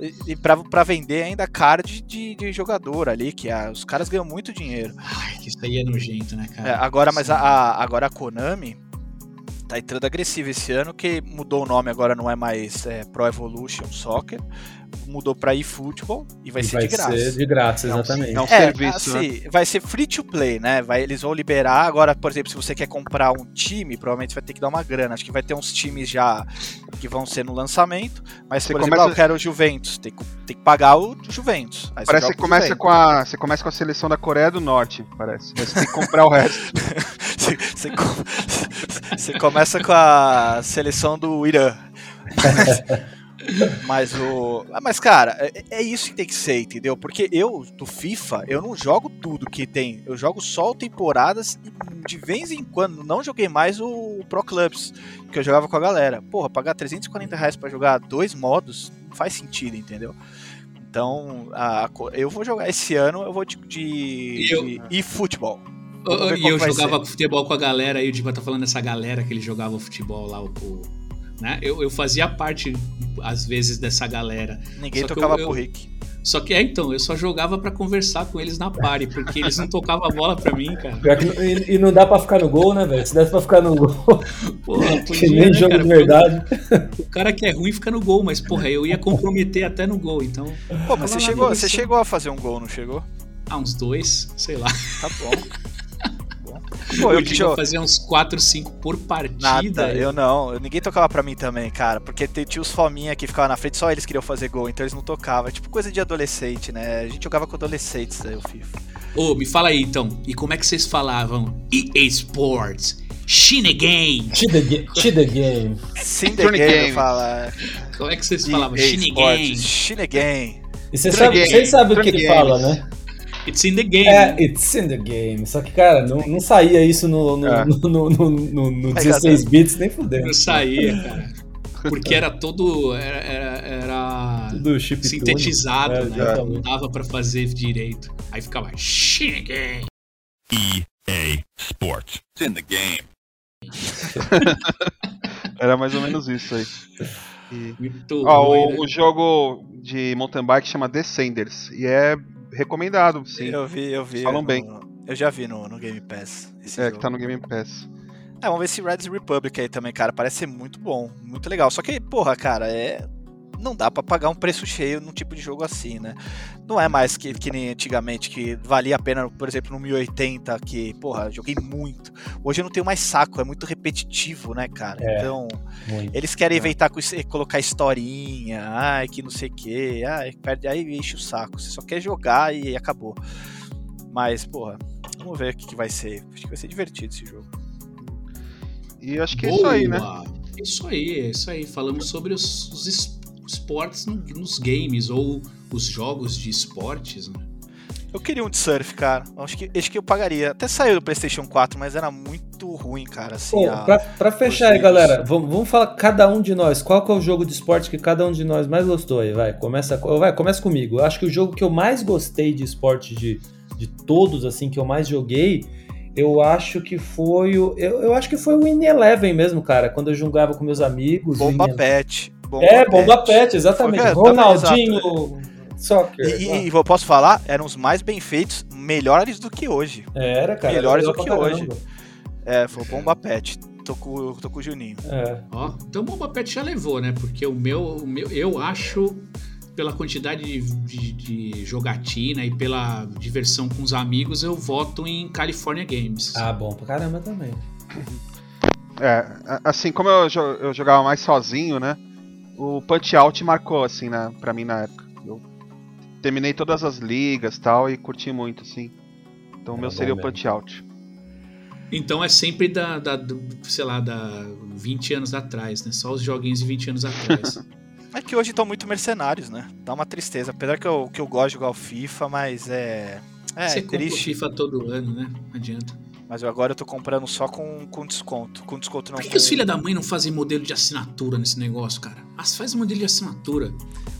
E, e pra, pra vender ainda card de, de jogador ali, que a- os caras ganham muito dinheiro. Ai, que isso aí é nojento, né, cara? É, agora, mas a, a- agora a Konami tá entrando agressiva esse ano, que mudou o nome, agora não é mais é, Pro Evolution Soccer, mudou pra eFootball e vai E ser vai de graça. ser de grátis, É um- exatamente. é um É, serviço, né? assim, vai ser free to play, né? Vai, eles vão liberar. Agora, por exemplo, se você quer comprar um time, provavelmente vai ter que dar uma grana. Acho que vai ter uns times já que vão ser no lançamento. Mas, Você por exemplo, começa- ah, eu quero o Juventus. Tem que, tem que pagar o Juventus. Aí Parece que começa Juventus. com a. Você começa com a seleção da Coreia do Norte, parece. Aí Você tem que comprar o resto. Você, você você começa com a seleção do Irã. Mas o. ah, Mas, cara, é, é isso que tem que ser, entendeu? Porque eu, do FIFA, eu não jogo tudo que tem. Eu jogo só temporadas e de vez em quando não joguei mais o Pro Clubs, que eu jogava com a galera. Porra, pagar 340 reais pra jogar dois modos não faz sentido, entendeu? Então, a- eu vou jogar esse ano, eu vou de, de, Eu- Vamos ver E eu vai jogava futebol com a galera aí, o Diba tá falando dessa galera que ele jogava futebol lá, o. o- né? eu, eu fazia parte, às vezes, dessa galera. Ninguém Só que tocava eu- Rick. Só que é, então, eu só jogava pra conversar com eles na party, porque eles não tocavam a bola pra mim, cara. Que não- e, e não dá pra ficar no gol, né, velho? Se desse pra ficar no gol, Porra, que podia, nem né, jogo cara? de verdade. O cara que é ruim fica no gol, mas, porra, eu ia comprometer até no gol, então. Pô, mas você chegou, você chegou a fazer um gol, não chegou? Ah, uns dois, sei lá. Tá bom. Pô, eu eu que fazia uns 4, 5 por partida. Nada, eu não. Ninguém tocava pra mim também, cara. Porque tinha os fominha que ficavam na frente, só eles queriam fazer gol, então eles não tocavam. É tipo coisa de adolescente, né? A gente jogava com adolescentes aí, o FIFA. Ô, me fala aí então, e como é que vocês falavam EA Sports, the game. Sim, the Johnny game, Game. eu falo. Como é que vocês falavam? Sports, Shinigame. E você True sabe, game, vocês sabem o que games. fala, né? It's in the game. É, it's in the game. Só que, cara, não, não saía isso no, no, É. no, no, no, no- no É, 16 bits, nem fudendo. Não saía, cara. Porque era todo. Era. era, era Tudo chip sintetizado, É, né? Então não dava pra fazer direito. Aí ficava Shinigame. EA Sports. It's in the game. Era mais ou menos isso aí. E- Muito Ó, ruim, o, né? o jogo de mountain bike chama Descenders. E é recomendado, sim. Eu vi, eu vi. Falam no- bem. Eu já vi no, no Game Pass. É, jogo. que tá no Game Pass. É, vamos ver esse Red Republic aí também, cara. Parece ser muito bom, muito legal. Só que, porra, cara, é. Não dá pra pagar um preço cheio num tipo de jogo assim, né? Não é mais que, que nem antigamente, que valia a pena, por exemplo, no 1080, que, porra, joguei muito. Hoje eu não tenho mais saco, é muito repetitivo, né, cara? É. Então, Muito. eles querem É. inventar, com isso- colocar historinha, ai, que não sei o que, ai, perde, aí enche o saco. Você só quer jogar e acabou. Mas, porra, vamos ver o que, que vai ser. Acho que vai ser divertido esse jogo. E eu acho que é isso aí, né? Boa! É isso aí, é isso aí. Falamos sobre os, os esportes no- nos games ou os jogos de esportes. Né? Eu queria um de surf, cara. Acho que, acho que eu pagaria. Até saiu do PlayStation 4, mas era muito ruim, cara. Assim, Pô, a- pra, pra fechar aí, galera, vamos, vamos falar cada um de nós. Qual que é o jogo de esporte que cada um de nós mais gostou aí? Vai, começa, vai, começa comigo. Eu acho que o jogo que eu mais gostei de esporte de, de todos, assim, que eu mais joguei, eu acho que foi o. Eu, eu acho que foi o In Eleven mesmo, cara. Quando eu jogava com meus amigos. Bomba Pet. Bomba É, Bomba Pet, exatamente. Foi- Ronaldinho, soccer. E, e- e eu posso falar, eram os mais bem feitos, melhores do que hoje. Era, cara. melhores era do que hoje. É, foi o Bomba Pet. Tô com, tô com o Juninho. É. Ó, então o Bomba Pet já levou, né? Porque o meu, o meu eu acho, pela quantidade de, de- de jogatina e pela diversão com os amigos, eu voto em California Games. Ah, bom pra caramba também. É, assim, como eu, eu jogava mais sozinho, né? O Punch Out marcou, assim, né, pra mim na época. Eu terminei todas as ligas e tal e curti muito, assim. Então o É meu seria o mesmo. Punch Out. Então é sempre da, da- do- sei lá, da 20 anos atrás, né? Só os joguinhos de 20 anos atrás. É que hoje estão muito mercenários, né? Dá uma tristeza. Apesar que eu, que eu gosto de jogar o FIFA, mas é. É, Você compra o triste. FIFA todo ano, né? Não adianta. Mas eu agora eu tô comprando só com, com desconto. Com desconto não. Por que, que os filhos da mãe não fazem modelo de assinatura nesse negócio, cara? As faz modelo de assinatura.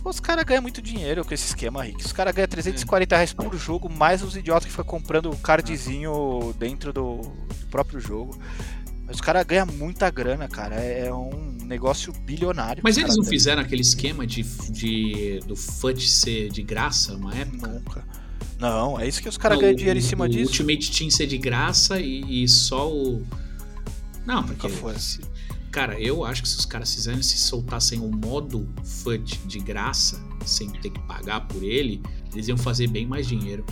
Os caras ganham muito dinheiro com esse esquema, Rick. Os caras ganham É. 340 reais por jogo, mais os idiotas que ficam comprando o cardzinho dentro do, do próprio jogo. Mas os caras ganham muita grana, cara. É é um negócio bilionário. Mas eles não fizeram aquele esquema de, de do FUT ser de graça uma época? Nunca. Não, é isso que os caras ganham o- dinheiro em cima o disso. Ultimate Team ser de graça e, e só o. Não, porque. Nunca foi. se- Cara, eu acho que se os caras fizerem, se soltassem o modo FUT de graça, sem ter que pagar por ele, eles iam fazer bem mais dinheiro.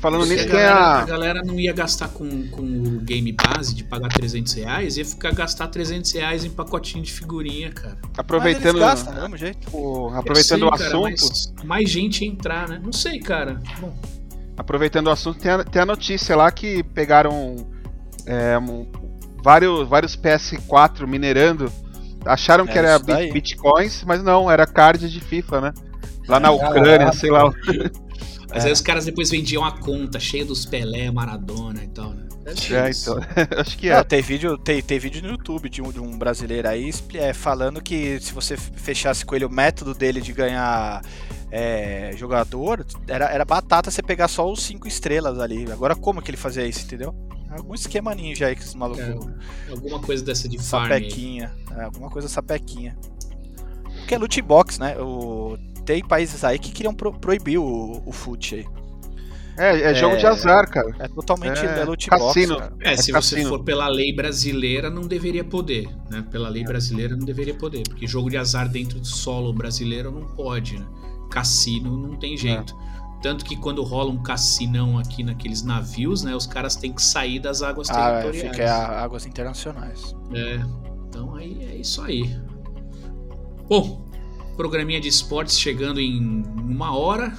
Falando nisso, a, tem galera, a a. galera não ia gastar com, com o game base de pagar 300 reais, ia ficar gastar 300 reais em pacotinho de figurinha, cara. Aproveitando, gastam mesmo jeito. o, aproveitando sei, o cara, assunto. mas mais gente ia entrar, né? Não sei, cara. Bom, Aproveitando o assunto, tem a, tem a notícia lá que pegaram é, um- vários, vários PS4 minerando. Acharam que É, era daí. bit- bitcoins, mas não, era card de FIFA, né? Lá na Ah, Ucrânia, sei lá. Mas É. aí os caras depois vendiam a conta cheia dos Pelé, Maradona e tal, né? É, isso. então. Acho que Não, é. tem, vídeo, tem, tem vídeo no YouTube de um, de um brasileiro aí é, falando que se você fechasse com ele o método dele de ganhar é, jogador, era, era batata você pegar só os cinco estrelas ali. Agora como que ele fazia isso, entendeu? Algum esquema ninja aí que esses malucos. É, alguma coisa dessa de farm sapequinha. É, alguma coisa sapequinha. Porque é loot box, né? O, tem países aí que queriam pro- proibir o, o foot aí. É, é jogo de É. azar, cara. É totalmente É, é, loot cassino. box. cara. É, se É você cassino. for pela lei brasileira, não deveria poder, né? Pela lei brasileira não deveria poder, porque jogo de azar dentro do solo brasileiro não pode, né? Cassino não tem jeito. Tanto que quando rola um cassinão aqui naqueles navios, né? Os caras têm que sair das águas Ah, é, territoriais. fica a- águas internacionais. É, então aí é isso aí. Bom, programinha de esportes chegando em uma hora.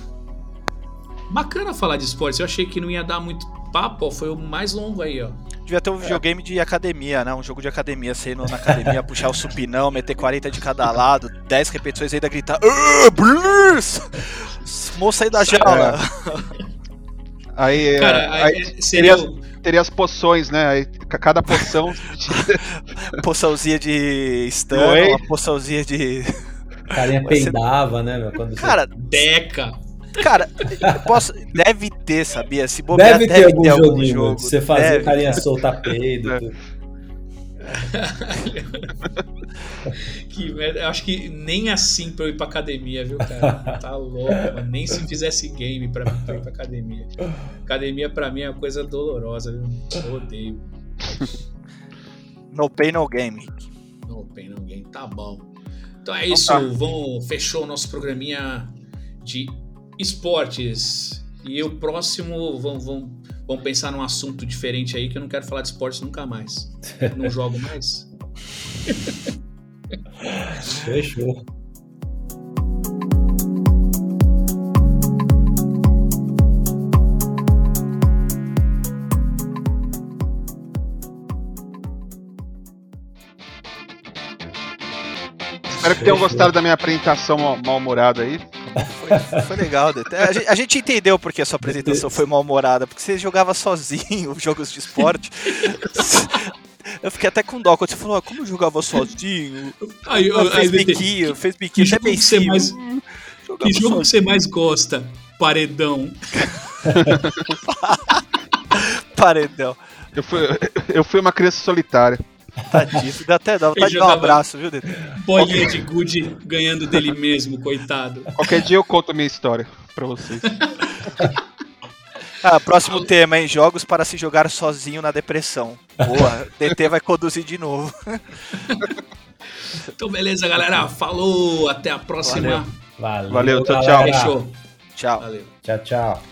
Bacana falar de esportes. Eu achei que não ia dar muito papo, ó, foi o mais longo aí, ó. Devia ter um videogame de academia, né? Um jogo de academia, você na academia, puxar o supinão, meter 40 de cada lado, 10 repetições e ainda gritar "Ah! Moça aí da jaula! Aí, é, Cara, aí é- seria. teria- teria as poções, né? Aí, ca- cada poção. Poçãozinha de stun, uma poçãozinha de. O carinha peidava, né, meu? Quando você- Cara, Deca! cara, eu posso. Deve ter, sabia? Se bobear, deve ter algum joguinho, jogo. de você fazer Deve. o carinha soltar peido. É. que merda. Eu acho que nem assim pra eu ir pra academia, viu, cara? Tá louco, mano. Nem se fizesse game pra mim pra ir pra academia. Academia pra mim é uma coisa dolorosa, viu? Eu odeio. No pain, no game. No pain, no game. Tá bom. Então é isso. Vamos, fechou o nosso programinha de esportes. E o próximo, vamos, vamos, vamos pensar num assunto diferente aí, que eu não quero falar de esportes nunca mais. Não jogo mais. Fechou. Espero que tenham gostado da minha apresentação mal- mal-humorada aí. Foi, foi legal. A gente, a gente entendeu porque a sua apresentação foi mal-humorada, porque você jogava sozinho jogos de esporte. Eu fiquei até com dó quando você falou, ah, como eu jogava sozinho? Aí, eu- Ah, aí, fez DT, biquinho, fez biquinho, até jogo que mais, Hum, que jogo que sozinho. você mais gosta? Paredão. Paredão. Eu fui, eu fui uma criança solitária. Tadinho, dá até dá vontade de dar um abraço, viu, Dete? Bolinha de gude ganhando dele mesmo, coitado. Qualquer dia eu conto a minha história pra vocês. Ah, próximo tema, hein? Jogos para se jogar sozinho na depressão. Boa, DT vai conduzir de novo. Então, beleza, galera. Falou. Até a próxima. Valeu. Valeu, Valeu, tchau, tchau. Fechou. Tchau. Valeu. Tchau, tchau.